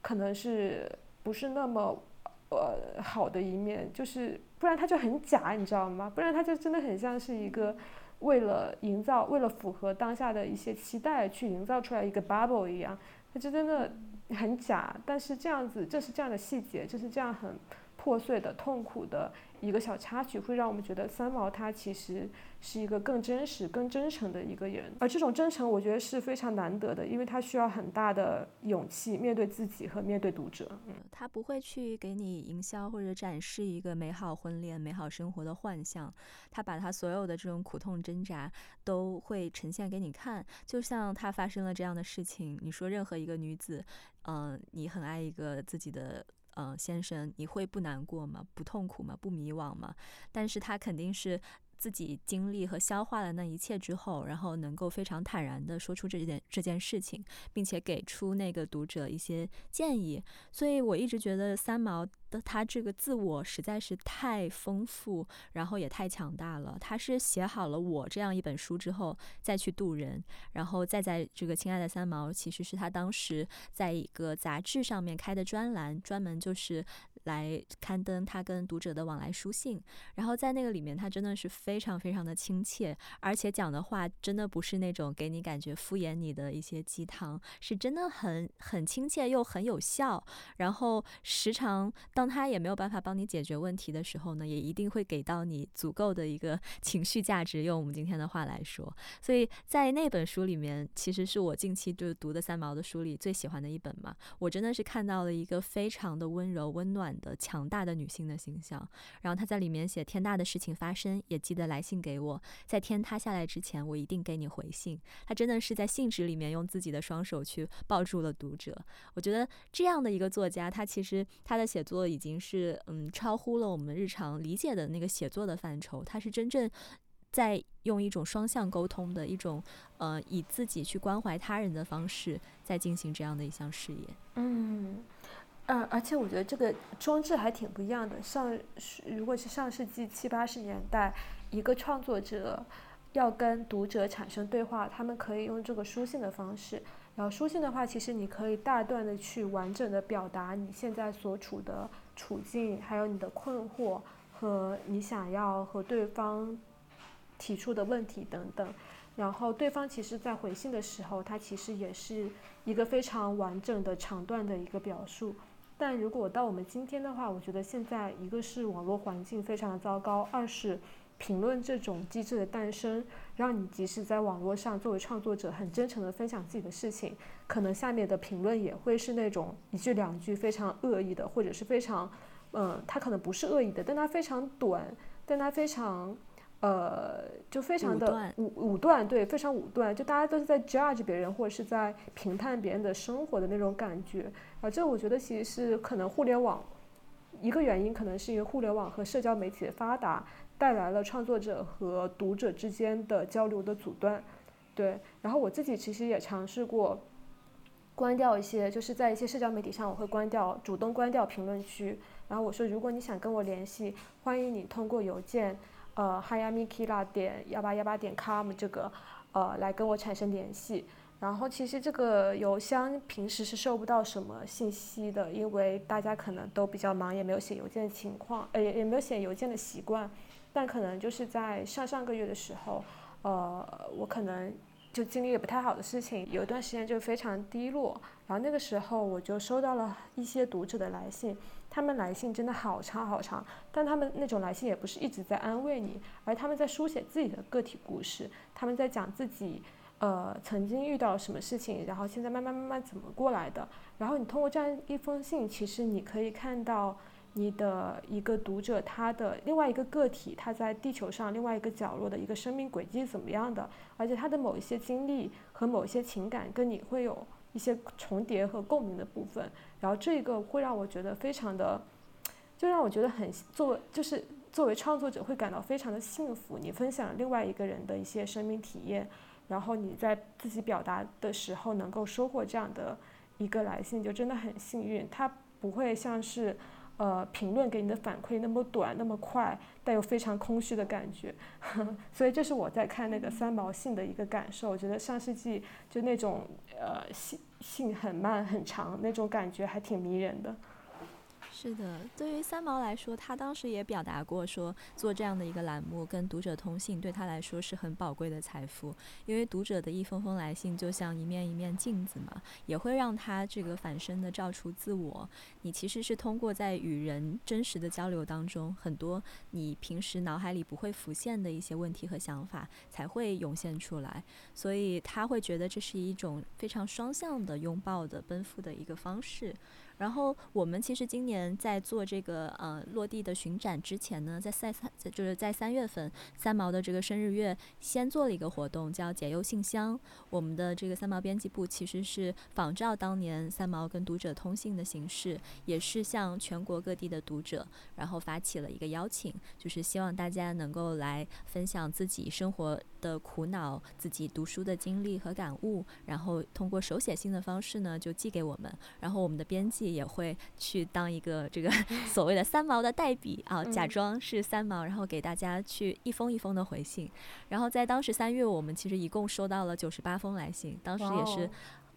可能是不是那么呃好的一面，就是不然它就很假，你知道吗？不然它就真的很像是一个为了营造、为了符合当下的一些期待去营造出来一个 bubble 一样，它就真的很假。但是这样子，这是这样的细节，就是这样很破碎的、痛苦的。一个小插曲，会让我们觉得三毛他其实是一个更真实、更真诚的一个人。而这种真诚，我觉得是非常难得的，因为他需要很大的勇气面对自己和面对读者。嗯，他不会去给你营销或者展示一个美好婚恋、美好生活的幻象，他把他所有的这种苦痛挣扎都会呈现给你看。就像他发生了这样的事情，你说任何一个女子，嗯，你很爱一个自己的。嗯，先生，你会不难过吗？不痛苦吗？不迷惘吗？但是他肯定是。自己经历和消化了那一切之后，然后能够非常坦然地说出这件这件事情，并且给出那个读者一些建议。所以我一直觉得三毛的他这个自我实在是太丰富，然后也太强大了。他是写好了我这样一本书之后再去渡人，然后再在这个亲爱的三毛，其实是他当时在一个杂志上面开的专栏，专门就是来刊登他跟读者的往来书信。然后在那个里面，他真的是非。非常非常的亲切，而且讲的话真的不是那种给你感觉敷衍你的一些鸡汤，是真的很很亲切又很有效。然后时常当他也没有办法帮你解决问题的时候呢，也一定会给到你足够的一个情绪价值。用我们今天的话来说，所以在那本书里面，其实是我近期就读的三毛的书里最喜欢的一本嘛。我真的是看到了一个非常的温柔、温暖的、强大的女性的形象。然后他在里面写天大的事情发生，也记得。的来信给我，在天塌下来之前，我一定给你回信。他真的是在信纸里面用自己的双手去抱住了读者。我觉得这样的一个作家，他其实他的写作已经是嗯超乎了我们日常理解的那个写作的范畴。他是真正在用一种双向沟通的一种呃以自己去关怀他人的方式，在进行这样的一项事业。嗯。呃，而且我觉得这个装置还挺不一样的。上如果是上世纪七八十年代，一个创作者要跟读者产生对话，他们可以用这个书信的方式。然后书信的话，其实你可以大段的去完整的表达你现在所处的处境，还有你的困惑和你想要和对方提出的问题等等。然后对方其实在回信的时候，他其实也是一个非常完整的长段的一个表述。但如果到我们今天的话，我觉得现在一个是网络环境非常的糟糕，二是评论这种机制的诞生，让你即使在网络上作为创作者很真诚的分享自己的事情，可能下面的评论也会是那种一句两句非常恶意的，或者是非常，嗯，他可能不是恶意的，但他非常短，但他非常。呃，就非常的武武断，对，非常武断，就大家都是在 judge 别人或者是在评判别人的生活的那种感觉啊，这我觉得其实是可能互联网一个原因，可能是因为互联网和社交媒体的发达带来了创作者和读者之间的交流的阻断，对，然后我自己其实也尝试过关掉一些，就是在一些社交媒体上我会关掉，主动关掉评论区，然后我说如果你想跟我联系，欢迎你通过邮件。呃，hayamikila 点幺八幺八点 com 这个，呃，来跟我产生联系。然后其实这个邮箱平时是收不到什么信息的，因为大家可能都比较忙，也没有写邮件的情况，呃，也也没有写邮件的习惯。但可能就是在上上个月的时候，呃，我可能就经历了不太好的事情，有一段时间就非常低落。然后那个时候我就收到了一些读者的来信。他们来信真的好长好长，但他们那种来信也不是一直在安慰你，而他们在书写自己的个体故事，他们在讲自己，呃，曾经遇到什么事情，然后现在慢慢慢慢怎么过来的。然后你通过这样一封信，其实你可以看到你的一个读者他的另外一个个体，他在地球上另外一个角落的一个生命轨迹怎么样的，而且他的某一些经历和某一些情感跟你会有。一些重叠和共鸣的部分，然后这个会让我觉得非常的，就让我觉得很作为，就是作为创作者会感到非常的幸福。你分享了另外一个人的一些生命体验，然后你在自己表达的时候能够收获这样的一个来信，就真的很幸运。它不会像是。呃，评论给你的反馈那么短，那么快，带有非常空虚的感觉，所以这是我在看那个三毛信的一个感受。我觉得上世纪就那种呃信信很慢很长那种感觉还挺迷人的。是的，对于三毛来说，他当时也表达过说，做这样的一个栏目跟读者通信，对他来说是很宝贵的财富。因为读者的一封封来信，就像一面一面镜子嘛，也会让他这个反身的照出自我。你其实是通过在与人真实的交流当中，很多你平时脑海里不会浮现的一些问题和想法，才会涌现出来。所以他会觉得这是一种非常双向的拥抱的奔赴的一个方式。然后我们其实今年在做这个呃落地的巡展之前呢，在三三就是在三月份三毛的这个生日月，先做了一个活动叫解忧信箱。我们的这个三毛编辑部其实是仿照当年三毛跟读者通信的形式，也是向全国各地的读者，然后发起了一个邀请，就是希望大家能够来分享自己生活的苦恼、自己读书的经历和感悟，然后通过手写信的方式呢就寄给我们，然后我们的编辑。也会去当一个这个 所谓的三毛的代笔啊，假装是三毛，然后给大家去一封一封的回信。然后在当时三月，我们其实一共收到了九十八封来信，当时也是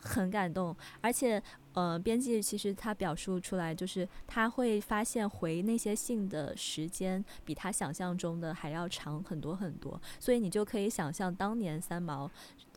很感动。而且，呃，编辑其实他表述出来，就是他会发现回那些信的时间比他想象中的还要长很多很多，所以你就可以想象当年三毛。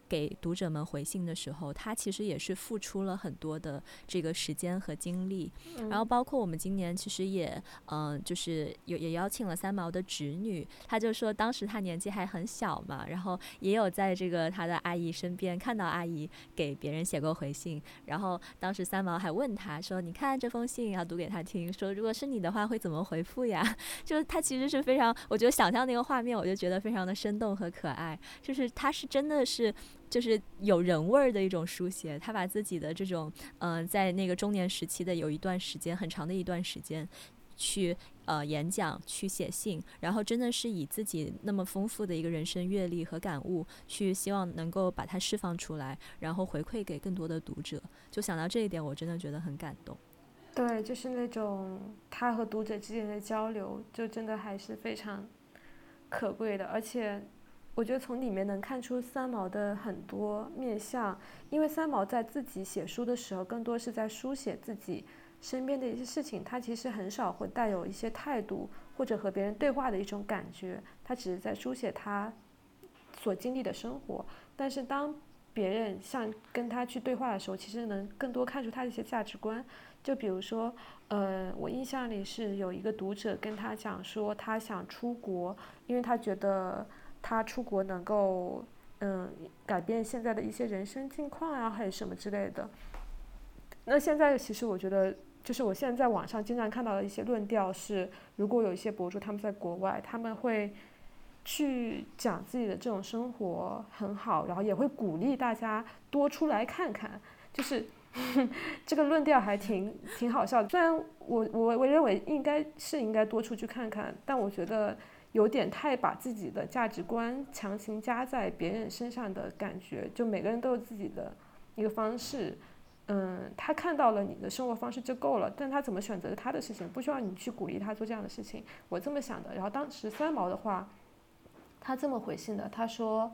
给读者们回信的时候，他其实也是付出了很多的这个时间和精力。然后包括我们今年其实也，嗯，就是有也邀请了三毛的侄女，他就说当时他年纪还很小嘛，然后也有在这个他的阿姨身边看到阿姨给别人写过回信。然后当时三毛还问他说：“你看这封信要读给他听，说如果是你的话会怎么回复呀？” 就是他其实是非常，我觉得想象那个画面，我就觉得非常的生动和可爱。就是他是真的是。就是有人味儿的一种书写，他把自己的这种，嗯，在那个中年时期的有一段时间，很长的一段时间，去呃演讲，去写信，然后真的是以自己那么丰富的一个人生阅历和感悟，去希望能够把它释放出来，然后回馈给更多的读者。就想到这一点，我真的觉得很感动。对，就是那种他和读者之间的交流，就真的还是非常可贵的，而且。我觉得从里面能看出三毛的很多面相，因为三毛在自己写书的时候，更多是在书写自己身边的一些事情，他其实很少会带有一些态度或者和别人对话的一种感觉，他只是在书写他所经历的生活。但是当别人像跟他去对话的时候，其实能更多看出他的一些价值观。就比如说，呃，我印象里是有一个读者跟他讲说，他想出国，因为他觉得。他出国能够，嗯，改变现在的一些人生境况啊，还是什么之类的。那现在其实我觉得，就是我现在在网上经常看到的一些论调是，如果有一些博主他们在国外，他们会去讲自己的这种生活很好，然后也会鼓励大家多出来看看。就是 这个论调还挺挺好笑的。虽然我我我认为应该是应该多出去看看，但我觉得。有点太把自己的价值观强行加在别人身上的感觉，就每个人都有自己的一个方式，嗯，他看到了你的生活方式就够了，但他怎么选择他的事情，不需要你去鼓励他做这样的事情，我这么想的。然后当时三毛的话，他这么回信的，他说，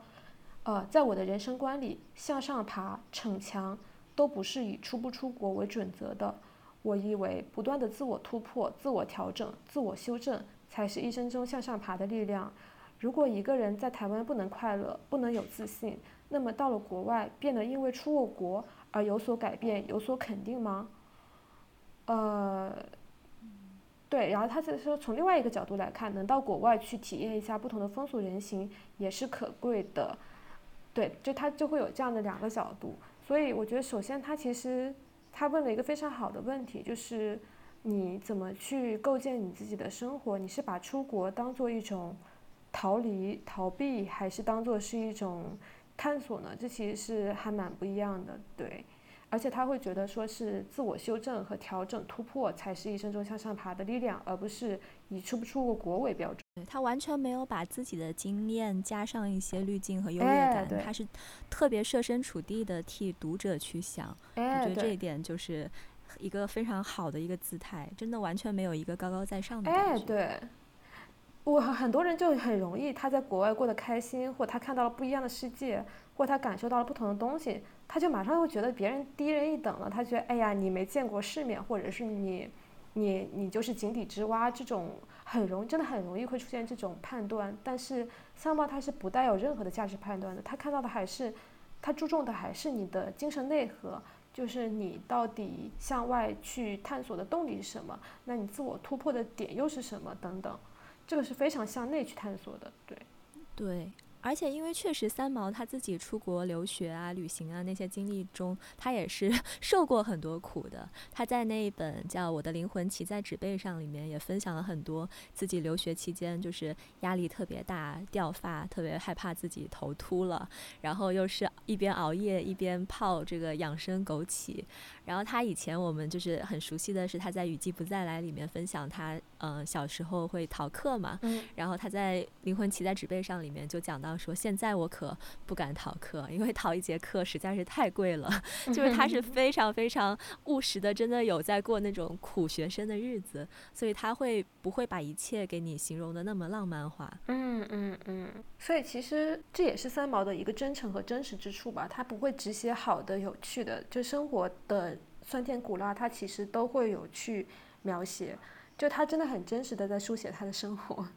呃，在我的人生观里，向上爬、逞强都不是以出不出国为准则的，我以为不断的自我突破、自我调整、自我修正。才是一生中向上爬的力量。如果一个人在台湾不能快乐，不能有自信，那么到了国外，变得因为出过国而有所改变、有所肯定吗？呃，对。然后他在说，从另外一个角度来看，能到国外去体验一下不同的风俗人情，也是可贵的。对，就他就会有这样的两个角度。所以我觉得，首先他其实他问了一个非常好的问题，就是。你怎么去构建你自己的生活？你是把出国当做一种逃离、逃避，还是当做是一种探索呢？这其实是还蛮不一样的，对。而且他会觉得说是自我修正和调整、突破才是一生中向上爬的力量，而不是以出不出过国为标准。他完全没有把自己的经验加上一些滤镜和优越感，他是特别设身处地的替读者去想。我觉得这一点就是。一个非常好的一个姿态，真的完全没有一个高高在上的感觉。哎，对，我很多人就很容易，他在国外过得开心，或他看到了不一样的世界，或他感受到了不同的东西，他就马上会觉得别人低人一等了。他觉得，哎呀，你没见过世面，或者是你，你你就是井底之蛙这种很容真的很容易会出现这种判断。但是相貌它是不带有任何的价值判断的，他看到的还是他注重的还是你的精神内核，就是你到底向外去探索的动力是什么，那你自我突破的点又是什么等等，这个是非常向内去探索的，对。对。而且，因为确实三毛他自己出国留学啊、旅行啊那些经历中，他也是 受过很多苦的。他在那一本叫《我的灵魂骑在纸背上》里面也分享了很多自己留学期间就是压力特别大、掉发，特别害怕自己头秃了，然后又是一边熬夜一边泡这个养生枸杞。然后他以前我们就是很熟悉的是他在《雨季不再来》里面分享他嗯小时候会逃课嘛，然后他在《灵魂骑在纸背上》里面就讲到说现在我可不敢逃课，因为逃一节课实在是太贵了，就是他是非常非常务实的，真的有在过那种苦学生的日子，所以他会不会把一切给你形容的那么浪漫化？嗯嗯嗯，所以其实这也是三毛的一个真诚和真实之处吧，他不会只写好的有趣的，就生活的。酸甜苦辣，他其实都会有去描写，就他真的很真实的在书写他的生活。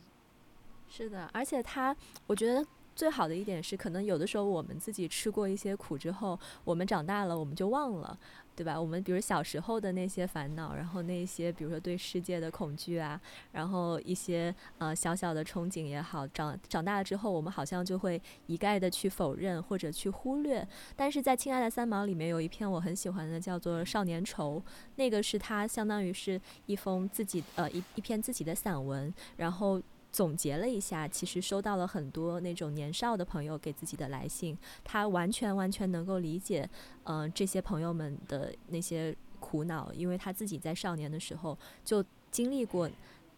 是的，而且他，我觉得最好的一点是，可能有的时候我们自己吃过一些苦之后，我们长大了，我们就忘了。对吧？我们比如小时候的那些烦恼，然后那些比如说对世界的恐惧啊，然后一些呃小小的憧憬也好，长长大了之后，我们好像就会一概的去否认或者去忽略。但是在《亲爱的三毛》里面有一篇我很喜欢的，叫做《少年愁》，那个是他相当于是一封自己呃一一篇自己的散文，然后。总结了一下，其实收到了很多那种年少的朋友给自己的来信，他完全完全能够理解，嗯，这些朋友们的那些苦恼，因为他自己在少年的时候就经历过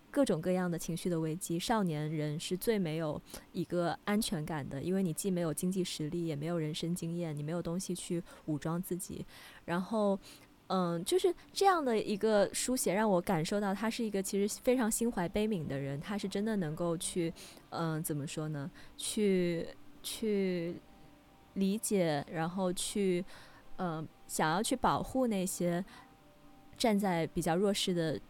各种各样的情绪的危机。少年人是最没有一个安全感的，因为你既没有经济实力，也没有人生经验，你没有东西去武装自己，然后。嗯，就是这样的一个书写，让我感受到他是一个其实非常心怀悲悯的人。他是真的能够去，嗯，怎么说呢？去去理解，然后去，嗯，想要去保护那些站在比较弱势的，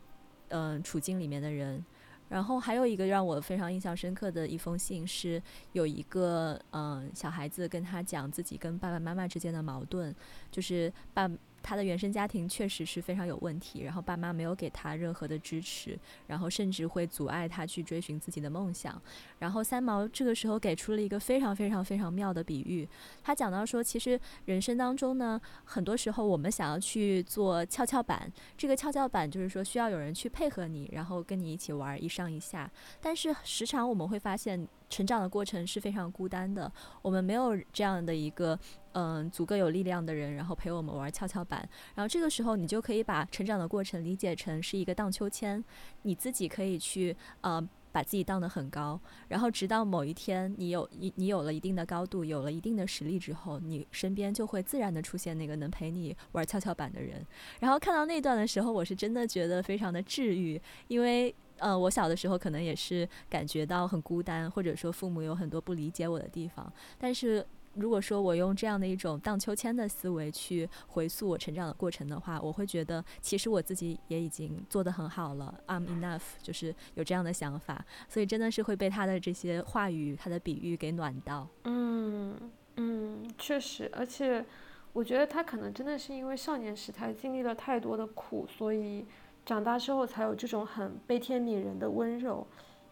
嗯，处境里面的人。然后还有一个让我非常印象深刻的一封信，是有一个嗯小孩子跟他讲自己跟爸爸妈妈之间的矛盾，就是爸。他的原生家庭确实是非常有问题，然后爸妈没有给他任何的支持，然后甚至会阻碍他去追寻自己的梦想。然后三毛这个时候给出了一个非常非常非常妙的比喻，他讲到说，其实人生当中呢，很多时候我们想要去做跷跷板，这个跷跷板就是说需要有人去配合你，然后跟你一起玩一上一下。但是时常我们会发现，成长的过程是非常孤单的，我们没有这样的一个。嗯，足够有力量的人，然后陪我们玩跷跷板，然后这个时候你就可以把成长的过程理解成是一个荡秋千，你自己可以去呃把自己荡得很高，然后直到某一天你有你你有了一定的高度，有了一定的实力之后，你身边就会自然的出现那个能陪你玩跷跷板的人。然后看到那段的时候，我是真的觉得非常的治愈，因为呃我小的时候可能也是感觉到很孤单，或者说父母有很多不理解我的地方，但是。如果说我用这样的一种荡秋千的思维去回溯我成长的过程的话，我会觉得其实我自己也已经做得很好了，I'm enough，就是有这样的想法，所以真的是会被他的这些话语、他的比喻给暖到。嗯嗯，确实，而且我觉得他可能真的是因为少年时代经历了太多的苦，所以长大之后才有这种很悲天悯人的温柔。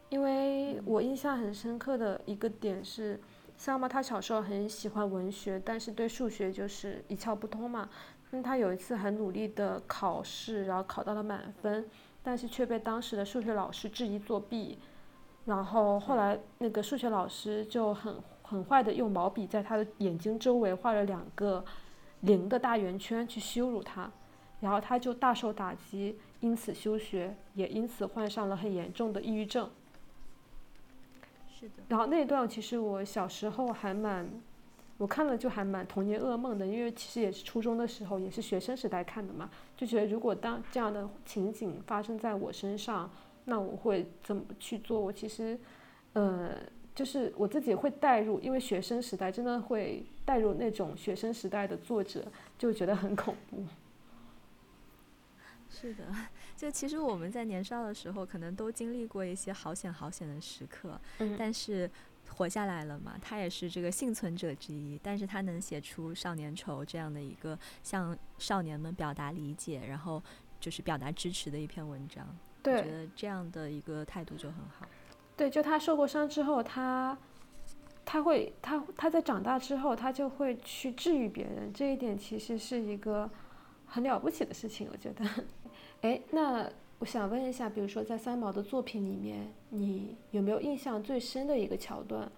因为我印象很深刻的一个点是。像嘛，他小时候很喜欢文学，但是对数学就是一窍不通嘛。那他有一次很努力的考试，然后考到了满分，但是却被当时的数学老师质疑作弊。然后后来那个数学老师就很很坏的用毛笔在他的眼睛周围画了两个零的大圆圈去羞辱他，然后他就大受打击，因此休学，也因此患上了很严重的抑郁症。是的然后那一段其实我小时候还蛮，我看了就还蛮童年噩梦的，因为其实也是初中的时候，也是学生时代看的嘛，就觉得如果当这样的情景发生在我身上，那我会怎么去做？我其实，呃，就是我自己会带入，因为学生时代真的会带入那种学生时代的作者，就觉得很恐怖。是的，就其实我们在年少的时候，可能都经历过一些好险好险的时刻，嗯但是活下来了嘛，他也是这个幸存者之一。但是他能写出《少年愁》这样的一个向少年们表达理解，然后就是表达支持的一篇文章，我觉得这样的一个态度就很好。对，就他受过伤之后，他他会他他在长大之后，他就会去治愈别人，这一点其实是一个很了不起的事情，我觉得。哎，那我想问一下，比如说在三毛的作品里面，你有没有印象最深的一个桥段？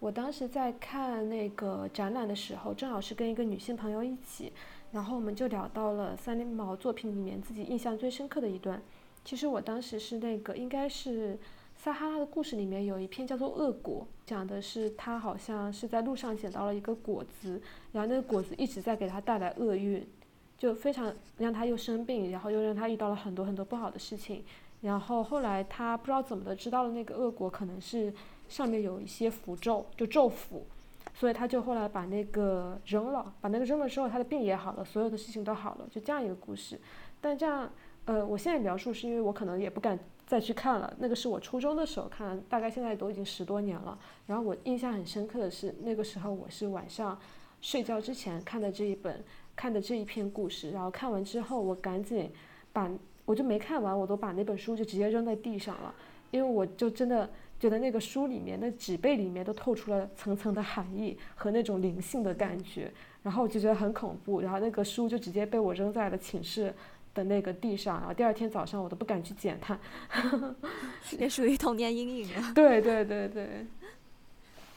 我当时在看那个展览的时候，正好是跟一个女性朋友一起，然后我们就聊到了三毛作品里面自己印象最深刻的一段。其实我当时是那个应该是撒哈拉的故事里面有一篇叫做《恶果》，讲的是他好像是在路上捡到了一个果子，然后那个果子一直在给他带来厄运，就非常让他又生病，然后又让他遇到了很多很多不好的事情。然后后来他不知道怎么的知道了那个恶果可能是上面有一些符咒，就咒符，所以他就后来把那个扔了，把那个扔了之后，他的病也好了，所有的事情都好了，就这样一个故事。但这样，呃，我现在描述是因为我可能也不敢再去看了，那个是我初中的时候看，大概现在都已经十多年了。然后我印象很深刻的是，那个时候我是晚上睡觉之前看的这一本，看的这一篇故事，然后看完之后，我赶紧把，我就没看完，我都把那本书就直接扔在地上了，因为我就真的觉得那个书里面、那纸背里面都透出了层层的含义和那种灵性的感觉，然后我就觉得很恐怖，然后那个书就直接被我扔在了寝室。的那个地上，然后第二天早上我都不敢去捡它。也属于童年阴影啊。对对对对，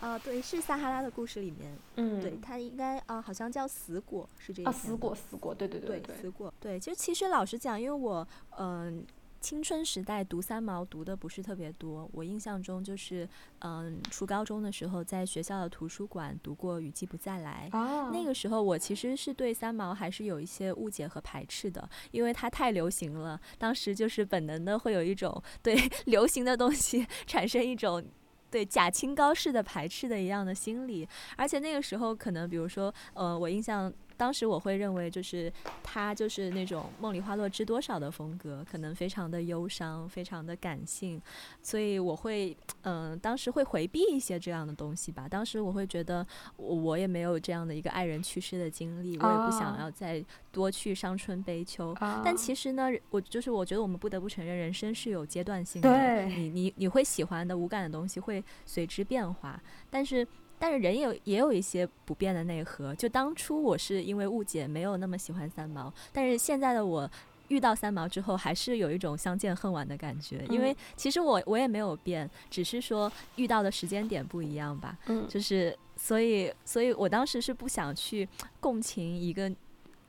啊、对，是撒哈拉的故事里面，嗯，对，它应该啊、好像叫死果，是这个啊，篇吧死果死果，对对对对，对，死果。对，就其实老实讲，因为我嗯、青春时代读三毛读的不是特别多，我印象中就是嗯、初高中的时候在学校的图书馆读过《雨季不再来》。啊，那个时候，我其实是对三毛还是有一些误解和排斥的，因为它太流行了。当时就是本能的会有一种对 流行的东西产生一种对假清高式的排斥的一样的心理。而且那个时候，可能比如说，呃，我印象当时我会认为，就是他就是那种梦里花落知多少的风格，可能非常的忧伤，非常的感性，所以我会，嗯、当时会回避一些这样的东西吧。当时我会觉得我我也没有这样的一个爱人去世的经历，我也不想啊要再多去伤春悲秋。啊，但其实呢，我就是我觉得我们不得不承认，人生是有阶段性的。对你你你会喜欢的无感的东西会随之变化，但是但是人也有也有一些不变的内核。就当初我是因为误解没有那么喜欢三毛，但是现在的我。遇到三毛之后，还是有一种相见恨晚的感觉，因为嗯其实我我也没有变，只是说遇到的时间点不一样吧。嗯就是所以，所以我当时是不想去共情一个，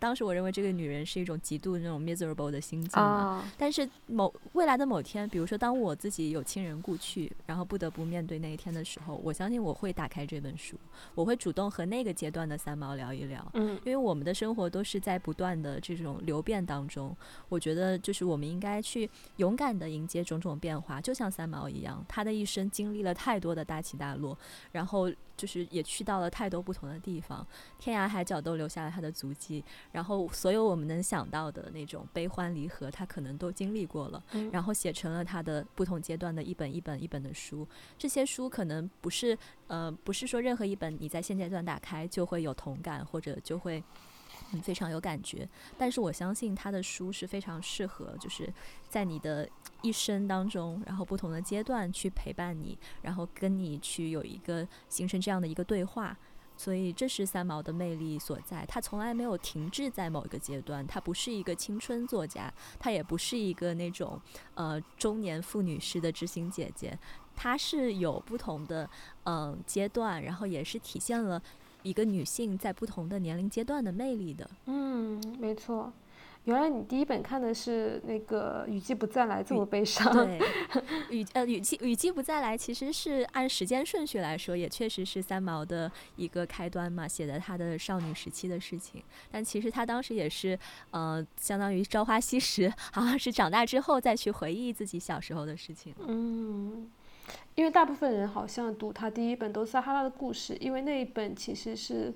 当时我认为这个女人是一种极度那种 miserable 的心境嘛。啊，但是某未来的某天，比如说当我自己有亲人故去，然后不得不面对那一天的时候，我相信我会打开这本书，我会主动和那个阶段的三毛聊一聊。嗯因为我们的生活都是在不断的这种流变当中，我觉得就是我们应该去勇敢的迎接种种变化，就像三毛一样，他的一生经历了太多的大起大落，然后就是也去到了太多不同的地方，天涯海角都留下了他的足迹，然后所有我们能想到的那种悲欢离合，他可能都经历过了，嗯然后写成了他的不同阶段的一本一本一本的书。这些书可能不是呃不是说任何一本你在现阶段打开就会有同感，或者就会。非常有感觉，但是我相信他的书是非常适合，就是在你的一生当中，然后不同的阶段去陪伴你，然后跟你去有一个形成这样的一个对话。所以这是三毛的魅力所在，他从来没有停滞在某一个阶段，他不是一个青春作家，他也不是一个那种呃中年妇女式的知心姐姐，他是有不同的嗯、阶段，然后也是体现了一个女性在不同的年龄阶段的魅力的。嗯，没错。原来你第一本看的是那个《雨季不再来》，这么悲伤。对，雨呃雨季雨季不再来，其实是按时间顺序来说，也确实是三毛的一个开端嘛，写的她的少女时期的事情。但其实她当时也是呃，相当于朝花夕拾，好像是长大之后再去回忆自己小时候的事情。嗯，因为大部分人好像读他第一本都是撒哈拉的故事，因为那一本其实是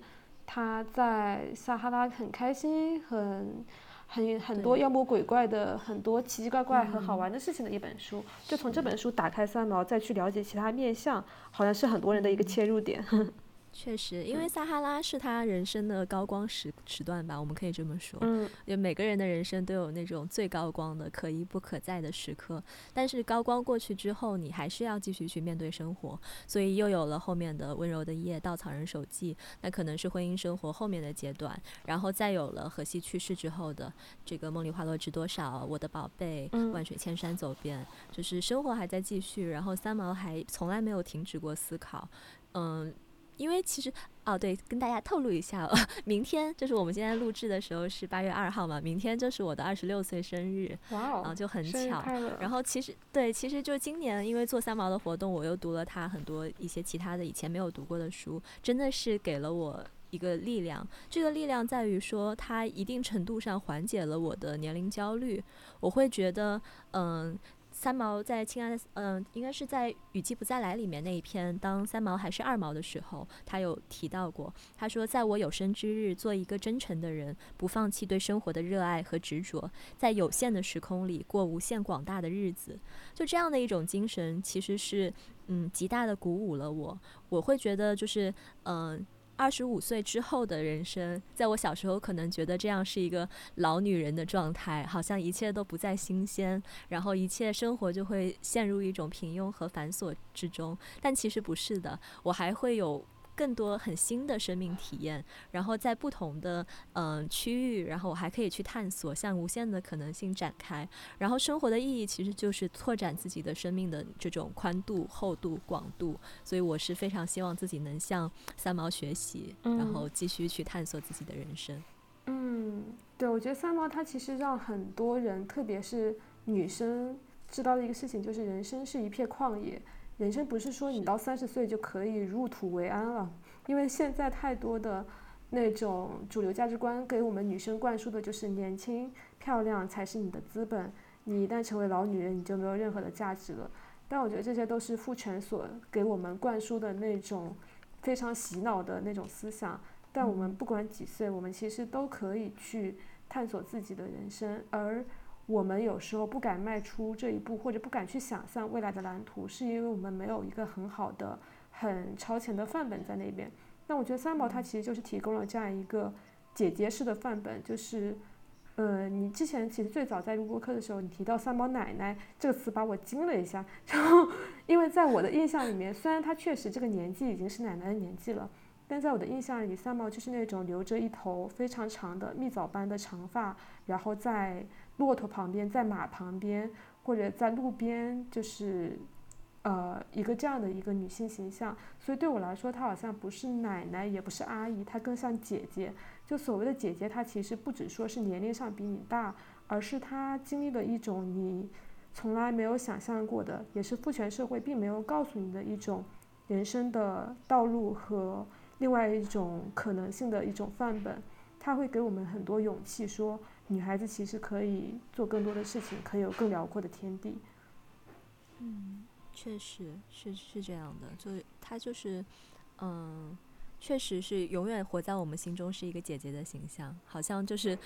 他在撒哈拉很开心、很很很多妖魔鬼怪的、很多奇奇怪怪、很好玩的事情的一本书。就从这本书打开三毛，再去了解其他面相，好像是很多人的一个切入点。确实，因为撒哈拉是他人生的高光时时段吧，我们可以这么说。嗯，就每个人的人生都有那种最高光的、可一不可再的时刻。但是高光过去之后，你还是要继续去面对生活，所以又有了后面的温柔的夜、稻草人手记，那可能是婚姻生活后面的阶段。然后再有了荷西去世之后的这个梦里花落知多少、我的宝贝、万水千山走遍，就是生活还在继续。然后三毛还从来没有停止过思考，嗯。因为其实哦，对，跟大家透露一下，哦 明天就是我们今天录制的时候是八月二号嘛，明天就是我的二十六岁生日，哇哦，然后就很巧。然后其实对，其实就今年因为做三毛的活动，我又读了他很多一些其他的以前没有读过的书，真的是给了我一个力量。这个力量在于说，它一定程度上缓解了我的年龄焦虑。我会觉得，嗯。三毛在《亲爱的》嗯，应该是在《雨季不再来》里面那一篇，当三毛还是二毛的时候，他有提到过。他说：“在我有生之日，做一个真诚的人，不放弃对生活的热爱和执着，在有限的时空里过无限广大的日子。”就这样的一种精神，其实是嗯，极大的鼓舞了我。我会觉得就是嗯。二十五岁之后的人生，在我小时候可能觉得这样是一个老女人的状态，好像一切都不再新鲜，然后一切生活就会陷入一种平庸和繁琐之中。但其实不是的，我还会有。更多很新的生命体验，然后在不同的嗯区域，然后我还可以去探索，向无限的可能性展开。然后生活的意义其实就是拓展自己的生命的这种宽度、厚度、广度。所以我是非常希望自己能向三毛学习，然后继续去探索自己的人生。嗯，对，我觉得三毛他其实让很多人，特别是女生知道的一个事情，就是人生是一片旷野。人生不是说你到三十岁就可以入土为安了，因为现在太多的那种主流价值观给我们女生灌输的就是年轻漂亮才是你的资本，你一旦成为老女人，你就没有任何的价值了。但我觉得这些都是父权所给我们灌输的那种非常洗脑的那种思想。但我们不管几岁，我们其实都可以去探索自己的人生，而。我们有时候不敢迈出这一步，或者不敢去想象未来的蓝图，是因为我们没有一个很好的、很超前的范本在那边。那我觉得三毛他其实就是提供了这样一个姐姐式的范本，就是，呃，你之前其实最早在录播课的时候，你提到三毛奶奶这个词，把我惊了一下。然后，因为在我的印象里面，虽然她确实这个年纪已经是奶奶的年纪了，但在我的印象里，三毛就是那种留着一头非常长的蜜枣般的长发，然后在。骆驼旁边，在马旁边，或者在路边，就是，呃，一个这样的一个女性形象。所以对我来说，她好像不是奶奶，也不是阿姨，她更像姐姐。就所谓的姐姐，她其实不只说是年龄上比你大，而是她经历了一种你从来没有想象过的，也是父权社会并没有告诉你的一种人生的道路和另外一种可能性的一种范本。她会给我们很多勇气，说。女孩子其实可以做更多的事情，可以有更辽阔的天地。嗯，确实是是这样的，就是她就是，嗯，确实是永远活在我们心中是一个姐姐的形象，好像就是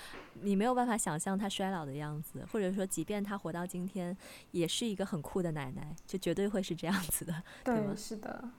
你没有办法想象她衰老的样子，或者说即便她活到今天，也是一个很酷的奶奶，就绝对会是这样子的，对吗？是的，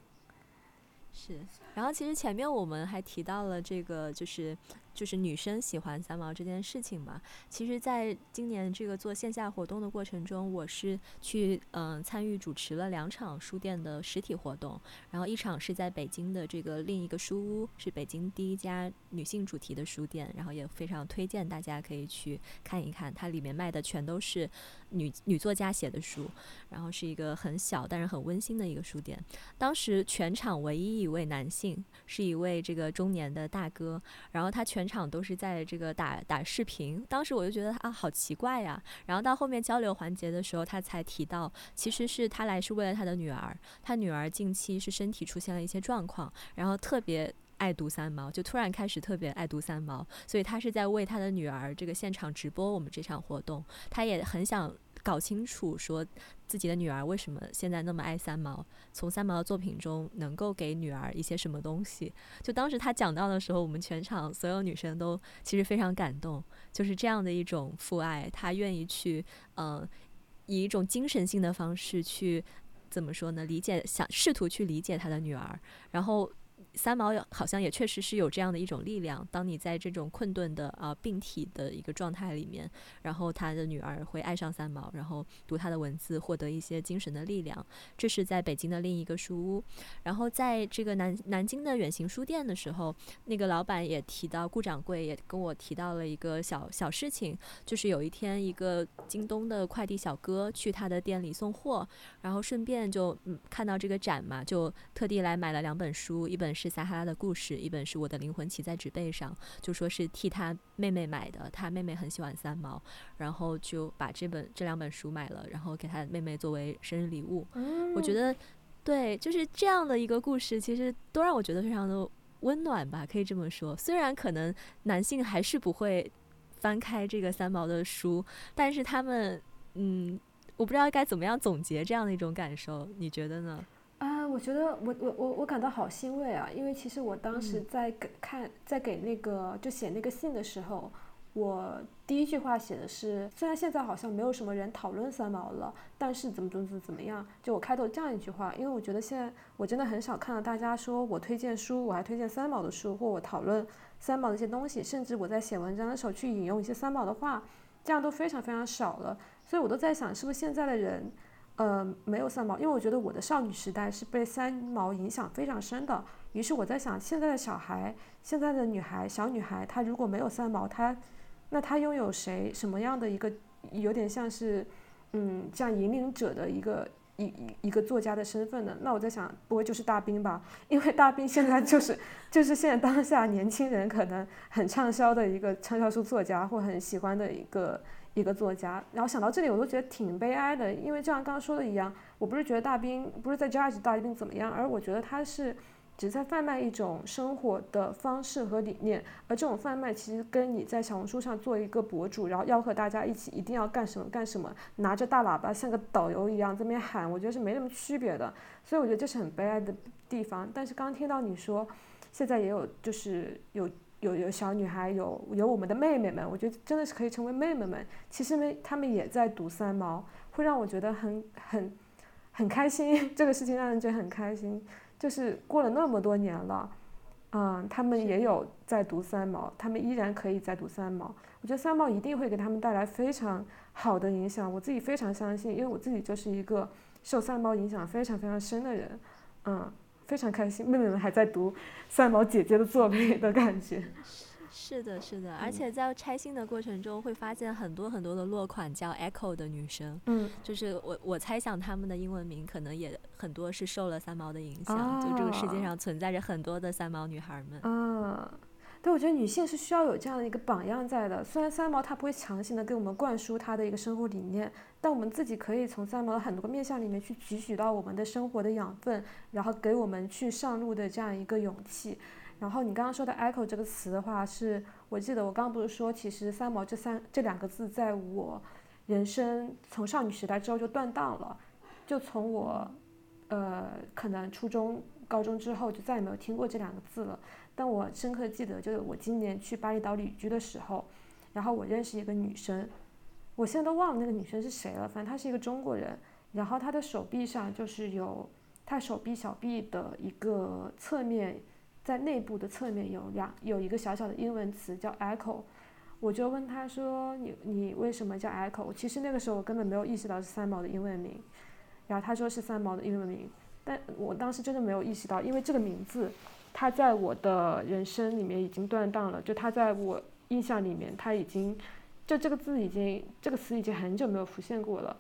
是。然后其实前面我们还提到了这个，就是。就是女生喜欢三毛这件事情嘛，其实，在今年这个做线下活动的过程中，我是去嗯参与主持了两场书店的实体活动，然后一场是在北京的这个另一个书屋，是北京第一家女性主题的书店，然后也非常推荐大家可以去看一看，它里面卖的全都是女女作家写的书，然后是一个很小但是很温馨的一个书店。当时全场唯一一位男性是一位这个中年的大哥，然后他全。全场都是在这个打打视频，当时我就觉得啊，好奇怪呀。然后到后面交流环节的时候，他才提到，其实是他来是为了他的女儿，他女儿近期是身体出现了一些状况，然后特别爱读三毛，就突然开始特别爱读三毛，所以他是在为他的女儿这个现场直播我们这场活动，他也很想。搞清楚说自己的女儿为什么现在那么爱三毛，从三毛的作品中能够给女儿一些什么东西。就当时他讲到的时候，我们全场所有女生都其实非常感动，就是这样的一种父爱，他愿意去呃以一种精神性的方式去怎么说呢？理解想试图去理解他的女儿，然后。三毛好像也确实是有这样的一种力量。当你在这种困顿的啊病体的一个状态里面，然后他的女儿会爱上三毛，然后读他的文字，获得一些精神的力量。这是在北京的另一个书屋。然后在这个南南京的远行书店的时候，那个老板也提到，顾掌柜也跟我提到了一个小小事情，就是有一天一个京东的快递小哥去他的店里送货，然后顺便就嗯看到这个展嘛，就特地来买了两本书，一本是。是撒哈拉的故事，一本是我的灵魂骑在纸背上，就说是替他妹妹买的，他妹妹很喜欢三毛，然后就把这本这两本书买了，然后给他妹妹作为生日礼物。我觉得，对，就是这样的一个故事，其实都让我觉得非常的温暖吧，可以这么说。虽然可能男性还是不会翻开这个三毛的书，但是他们，嗯，我不知道该怎么样总结这样的一种感受，你觉得呢？啊，我觉得我我我我感到好欣慰啊，因为其实我当时在给看在给那个就写那个信的时候，我第一句话写的是，虽然现在好像没有什么人讨论三毛了，但是怎么怎么怎么怎么样，就我开头这样一句话，因为我觉得现在我真的很少看到大家说我推荐书，我还推荐三毛的书，或我讨论三毛的一些东西，甚至我在写文章的时候去引用一些三毛的话，这样都非常非常少了，所以我都在想，是不是现在的人。呃，没有三毛，因为我觉得我的少女时代是被三毛影响非常深的。于是我在想，现在的小孩，现在的女孩，小女孩，她如果没有三毛，她，那她拥有谁？什么样的一个，有点像是，嗯，这样引领者的一个一一一个作家的身份呢？那我在想，不会就是大兵吧？因为大兵现在就是就是现在当下年轻人可能很畅销的一个畅销书作家，或很喜欢的一个。一个作家，然后想到这里，我都觉得挺悲哀的，因为就像刚刚说的一样，我不是觉得大兵不是在 judge 大兵怎么样，而我觉得他是只在贩卖一种生活的方式和理念，而这种贩卖其实跟你在小红书上做一个博主，然后吆喝大家一起一定要干什么干什么，拿着大喇叭像个导游一样在那边喊，我觉得是没什么区别的，所以我觉得这是很悲哀的地方。但是刚听到你说，现在也有就是有。有有小女孩，有有我们的妹妹们，我觉得真的是可以成为妹妹们。其实呢，她们也在读三毛，会让我觉得很很很开心。这个事情让人觉得很开心，就是过了那么多年了，嗯，他们也有在读三毛，他们依然可以在读三毛。我觉得三毛一定会给他们带来非常好的影响，我自己非常相信，因为我自己就是一个受三毛影响非常非常深的人，嗯。非常开心，妹妹们还在读三毛姐姐的作品的感觉。是的，是的，而且在拆信的过程中会发现很多很多的落款叫 Echo 的女生，嗯，就是我我猜想他们的英文名可能也很多是受了三毛的影响，就这个世界上存在着很多的三毛女孩们。啊。对，我觉得女性是需要有这样的一个榜样在的。虽然三毛她不会强行的给我们灌输她的一个生活理念，但我们自己可以从三毛的很多面相里面去汲取到我们的生活的养分，然后给我们去上路的这样一个勇气。然后你刚刚说的 “echo” 这个词的话，是我记得我刚刚不是说，其实三毛这三这两个字在我人生从少女时代之后就断档了，就从我呃可能初中、高中之后就再也没有听过这两个字了。但我深刻记得，就是我今年去巴厘岛旅居的时候，然后我认识一个女生，我现在都忘了那个女生是谁了。反正她是一个中国人，然后她的手臂上就是有，她手臂小臂的一个侧面，在内部的侧面有两有一个小小的英文词叫 Echo，我就问她说你你为什么叫 Echo？其实那个时候我根本没有意识到是三毛的英文名，然后她说是三毛的英文名，但我当时真的没有意识到，因为这个名字。他在我的人生里面已经断档了，就他在我印象里面，他已经，就这个字已经，这个词已经很久没有浮现过了，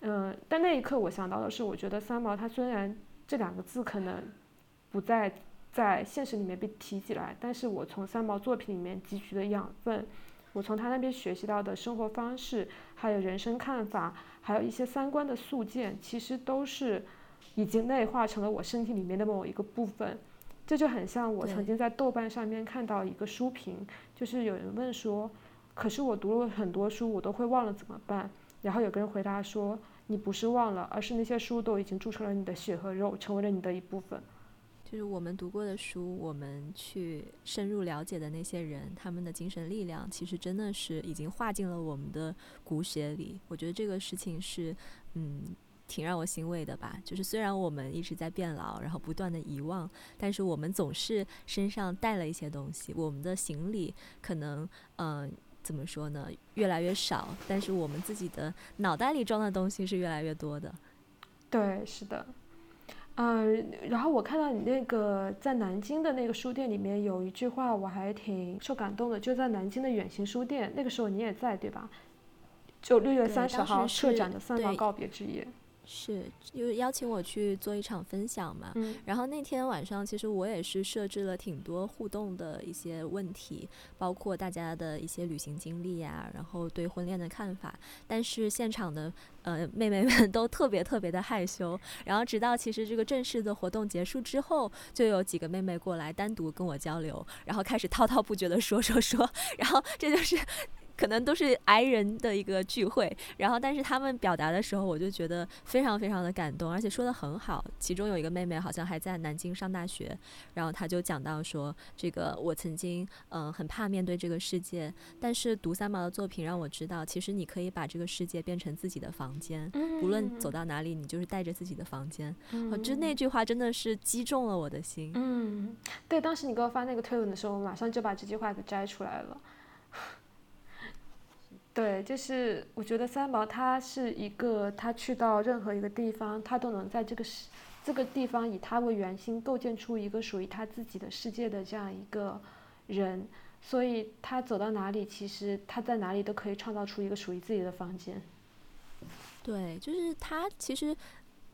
嗯，但那一刻我想到的是，我觉得三毛他虽然这两个字可能不再在现实里面被提起来，但是我从三毛作品里面汲取的养分，我从他那边学习到的生活方式，还有人生看法，还有一些三观的塑建，其实都是已经内化成了我身体里面的某一个部分。这就很像我曾经在豆瓣上面看到一个书评，就是有人问说，可是我读了很多书，我都会忘了怎么办？然后有个人回答说：“你不是忘了，而是那些书都已经铸成了你的血和肉，成为了你的一部分。”就是我们读过的书，我们去深入了解的那些人，他们的精神力量，其实真的是已经化进了我们的骨血里。我觉得这个事情是，嗯，挺让我欣慰的吧。就是虽然我们一直在变老，然后不断的遗忘，但是我们总是身上带了一些东西。我们的行李可能，嗯，怎么说呢，越来越少，但是我们自己的脑袋里装的东西是越来越多的。对，是的。嗯，然后我看到你那个在南京的那个书店里面有一句话，我还挺受感动的。就在南京的远行书店，那个时候你也在，对吧？就六月三十号社展的三毛告别之夜。是，就邀请我去做一场分享嘛。嗯。然后那天晚上，其实我也是设置了挺多互动的一些问题，包括大家的一些旅行经历呀，然后对婚恋的看法。但是现场的呃妹妹们 都特别特别的害羞。然后直到其实这个正式的活动结束之后，就有几个妹妹过来单独跟我交流，然后开始滔滔不绝的说说说。然后这就是。可能都是挨人的一个聚会，然后但是他们表达的时候，我就觉得非常非常的感动，而且说的很好。其中有一个妹妹好像还在南京上大学，然后她就讲到说，这个我曾经嗯很怕面对这个世界，但是读三毛的作品让我知道，其实你可以把这个世界变成自己的房间，无论走到哪里，你就是带着自己的房间。就那句话真的是击中了我的心。嗯，对，当时你给我发那个推文的时候，我马上就把这句话给摘出来了。对，就是我觉得三毛他是一个，他去到任何一个地方，他都能在这个世这个地方以他为圆心，构建出一个属于他自己的世界的这样一个人，所以他走到哪里，其实他在哪里都可以创造出一个属于自己的房间。对，就是他其实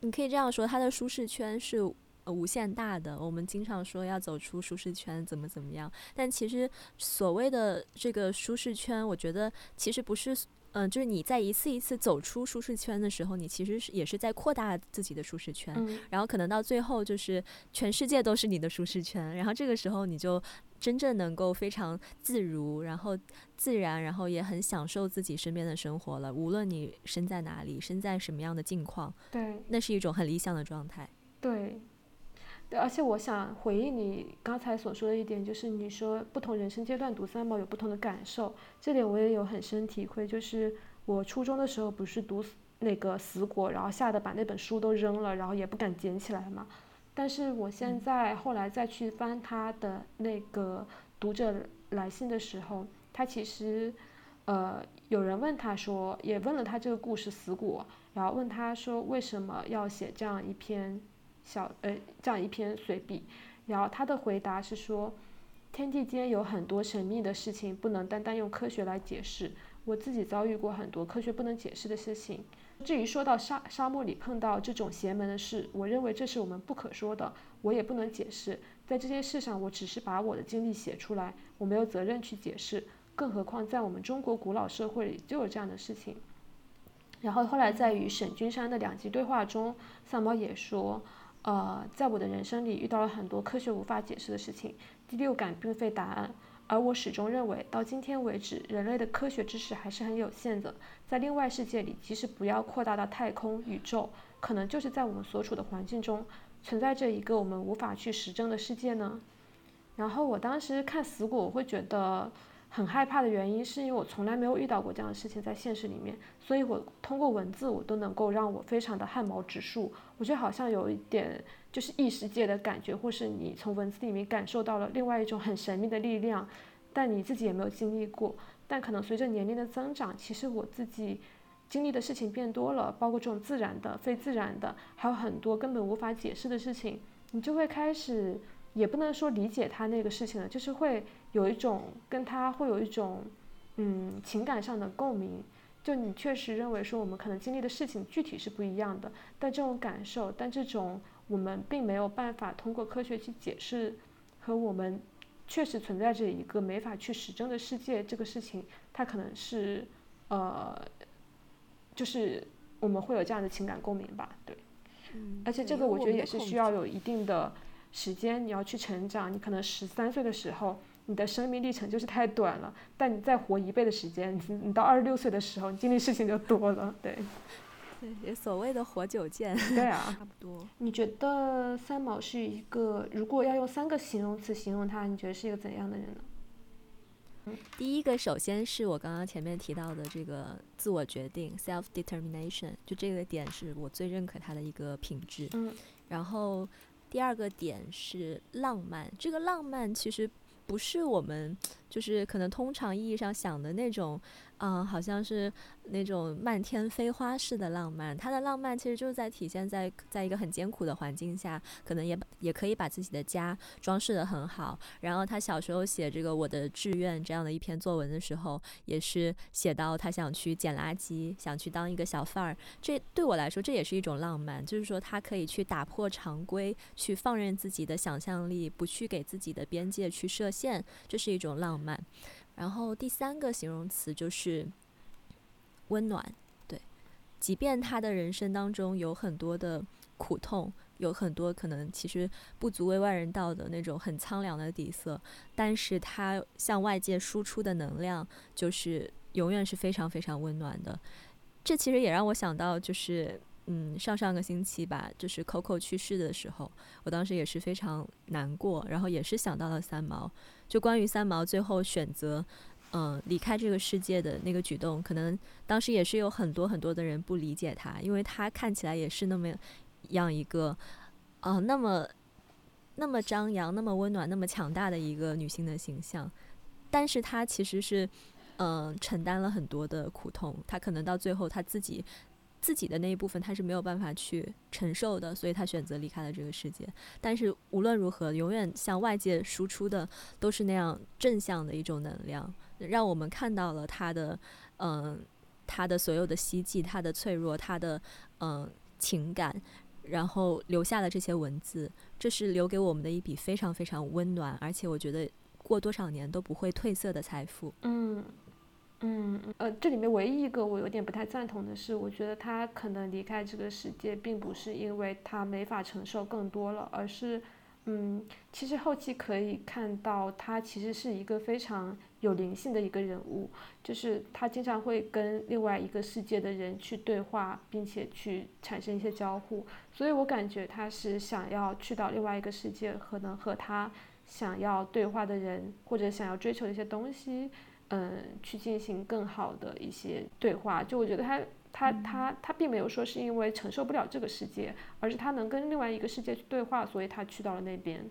你可以这样说，他的舒适圈是。呃，无限大的，我们经常说要走出舒适圈，怎么怎么样？但其实所谓的这个舒适圈，我觉得其实不是，嗯，就是你在一次一次走出舒适圈的时候，你其实是也是在扩大自己的舒适圈，然后可能到最后就是全世界都是你的舒适圈，然后这个时候你就真正能够非常自如，然后自然，然后也很享受自己身边的生活了。无论你身在哪里，身在什么样的境况，对，那是一种很理想的状态。对。对，而且我想回应你刚才所说的一点，就是你说不同人生阶段读三毛有不同的感受，这点我也有很深体会。就是我初中的时候不是读那个死果，然后吓得把那本书都扔了，然后也不敢捡起来嘛。但是我现在后来再去翻他的那个读者来信的时候，他其实，呃，有人问他说，也问了他这个故事死果，然后问他说为什么要写这样一篇。小呃，这样一篇随笔，然后他的回答是说，天地间有很多神秘的事情，不能单单用科学来解释。我自己遭遇过很多科学不能解释的事情。至于说到沙沙漠里碰到这种邪门的事，我认为这是我们不可说的，我也不能解释。在这件事上，我只是把我的经历写出来，我没有责任去解释。更何况在我们中国古老社会里就有这样的事情。然后后来在与沈君山的两极对话中，三毛也说。呃，在我的人生里遇到了很多科学无法解释的事情，第六感并非答案，而我始终认为，到今天为止，人类的科学知识还是很有限的。在另外世界里，即使不要扩大到太空、宇宙，可能就是在我们所处的环境中，存在着一个我们无法去实证的世界呢。然后我当时看死果，我会觉得。很害怕的原因是因为我从来没有遇到过这样的事情在现实里面，所以我通过文字我都能够让我非常的汗毛直竖。我觉得好像有一点就是异世界的感觉，或是你从文字里面感受到了另外一种很神秘的力量，但你自己也没有经历过。但可能随着年龄的增长，其实我自己经历的事情变多了，包括这种自然的、非自然的，还有很多根本无法解释的事情，你就会开始。也不能说理解他那个事情了，就是会有一种跟他会有一种，嗯，情感上的共鸣。就你确实认为说我们可能经历的事情具体是不一样的，但这种感受，但这种我们并没有办法通过科学去解释，和我们确实存在着一个没法去实证的世界，这个事情它可能是，呃，就是我们会有这样的情感共鸣吧，对。而且这个我觉得也是需要有一定的。时间你要去成长，你可能十三岁的时候，你的生命历程就是太短了。但你再活一倍的时间，你你到二十六岁的时候，你经历事情就多了。对，对，也所谓的活久见。对啊，差不多。你觉得三毛是一个，如果要用三个形容词形容他，你觉得是一个怎样的人呢？第一个，首先是我刚刚前面提到的这个自我决定 （self determination），就这个点是我最认可他的一个品质。嗯。然后第二个点是浪漫，这个浪漫其实不是我们就是可能通常意义上想的那种。嗯，好像是那种漫天飞花式的浪漫。他的浪漫其实就是在体现在，在一个很艰苦的环境下，可能也也可以把自己的家装饰得很好。然后他小时候写这个我的志愿这样的一篇作文的时候，也是写到他想去捡垃圾，想去当一个小贩儿。这对我来说，这也是一种浪漫，就是说他可以去打破常规，去放任自己的想象力，不去给自己的边界去设限，这是一种浪漫。然后第三个形容词就是温暖，对，即便他的人生当中有很多的苦痛，有很多可能其实不足为外人道的那种很苍凉的底色，但是他向外界输出的能量就是永远是非常非常温暖的。这其实也让我想到，就是嗯，上上个星期吧，就是 Coco 去世的时候，我当时也是非常难过，然后也是想到了三毛。就关于三毛最后选择，嗯，离开这个世界的那个举动，可能当时也是有很多很多的人不理解他，因为他看起来也是那么样一个，啊，那么那么张扬、那么温暖、那么强大的一个女性的形象，但是她其实是，嗯，承担了很多的苦痛，她可能到最后她自己。自己的那一部分他是没有办法去承受的，所以他选择离开了这个世界。但是无论如何，永远向外界输出的都是那样正向的一种能量，让我们看到了他的，嗯，他的所有的希冀，他的脆弱，他的嗯情感，然后留下了这些文字，这是留给我们的一笔非常非常温暖，而且我觉得过多少年都不会褪色的财富。嗯。嗯，呃，这里面唯一一个我有点不太赞同的是，我觉得他可能离开这个世界，并不是因为他没法承受更多了，而是，嗯，其实后期可以看到他其实是一个非常有灵性的一个人物，就是他经常会跟另外一个世界的人去对话，并且去产生一些交互，所以我感觉他是想要去到另外一个世界，可能和他想要对话的人或者想要追求的一些东西。嗯，去进行更好的一些对话。就我觉得他他他他并没有说是因为承受不了这个世界，而是他能跟另外一个世界去对话，所以他去到了那边。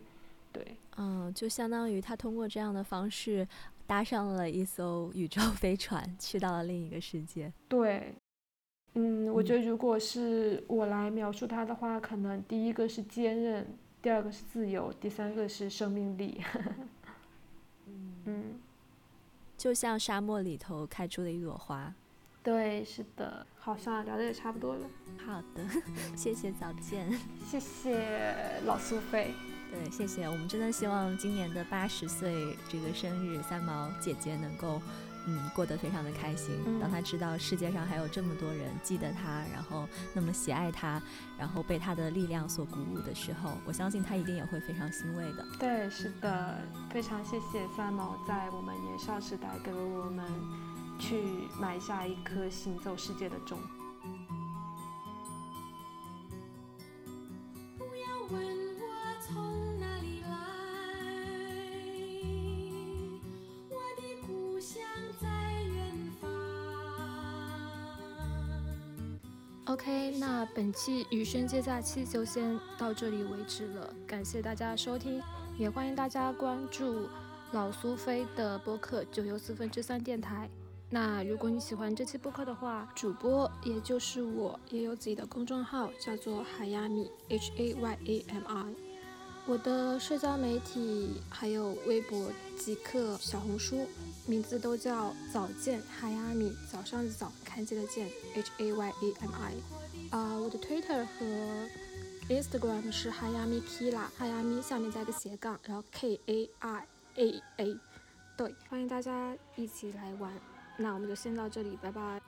对，嗯，就相当于他通过这样的方式搭上了一艘宇宙飞船，去到了另一个世界。对，嗯，我觉得如果是我来描述他的话，可能第一个是坚韧，第二个是自由，第三个是生命力。嗯。就像沙漠里头开出的一朵花，对，是的，好像聊的也差不多了。好的，谢谢早见，谢谢老苏菲，对，谢谢。我们真的希望今年的八十岁这个生日，三毛姐姐能够。嗯，过得非常的开心。当他知道世界上还有这么多人记得他，然后那么喜爱他，然后被他的力量所鼓舞的时候，我相信他一定也会非常欣慰的。对，是的，非常谢谢三毛在我们年少时代给了我们去埋下一颗行走世界的种。OK，那本期余生接假期就先到这里为止了，感谢大家收听，也欢迎大家关注老苏菲的播客九游四分之三电台。那如果你喜欢这期播客的话，主播也就是我也有自己的公众号，叫做海亚米 H A Y A M I。我的社交媒体还有微博、极客、小红书。名字都叫早见海亚米，早上的早，看见的见，H A Y A M I。啊，我的 Twitter 和 Instagram 是海亚米 Kila，海亚米下面加个斜杠，然后 K A I A A。对，欢迎大家一起来玩。那我们就先到这里，拜拜。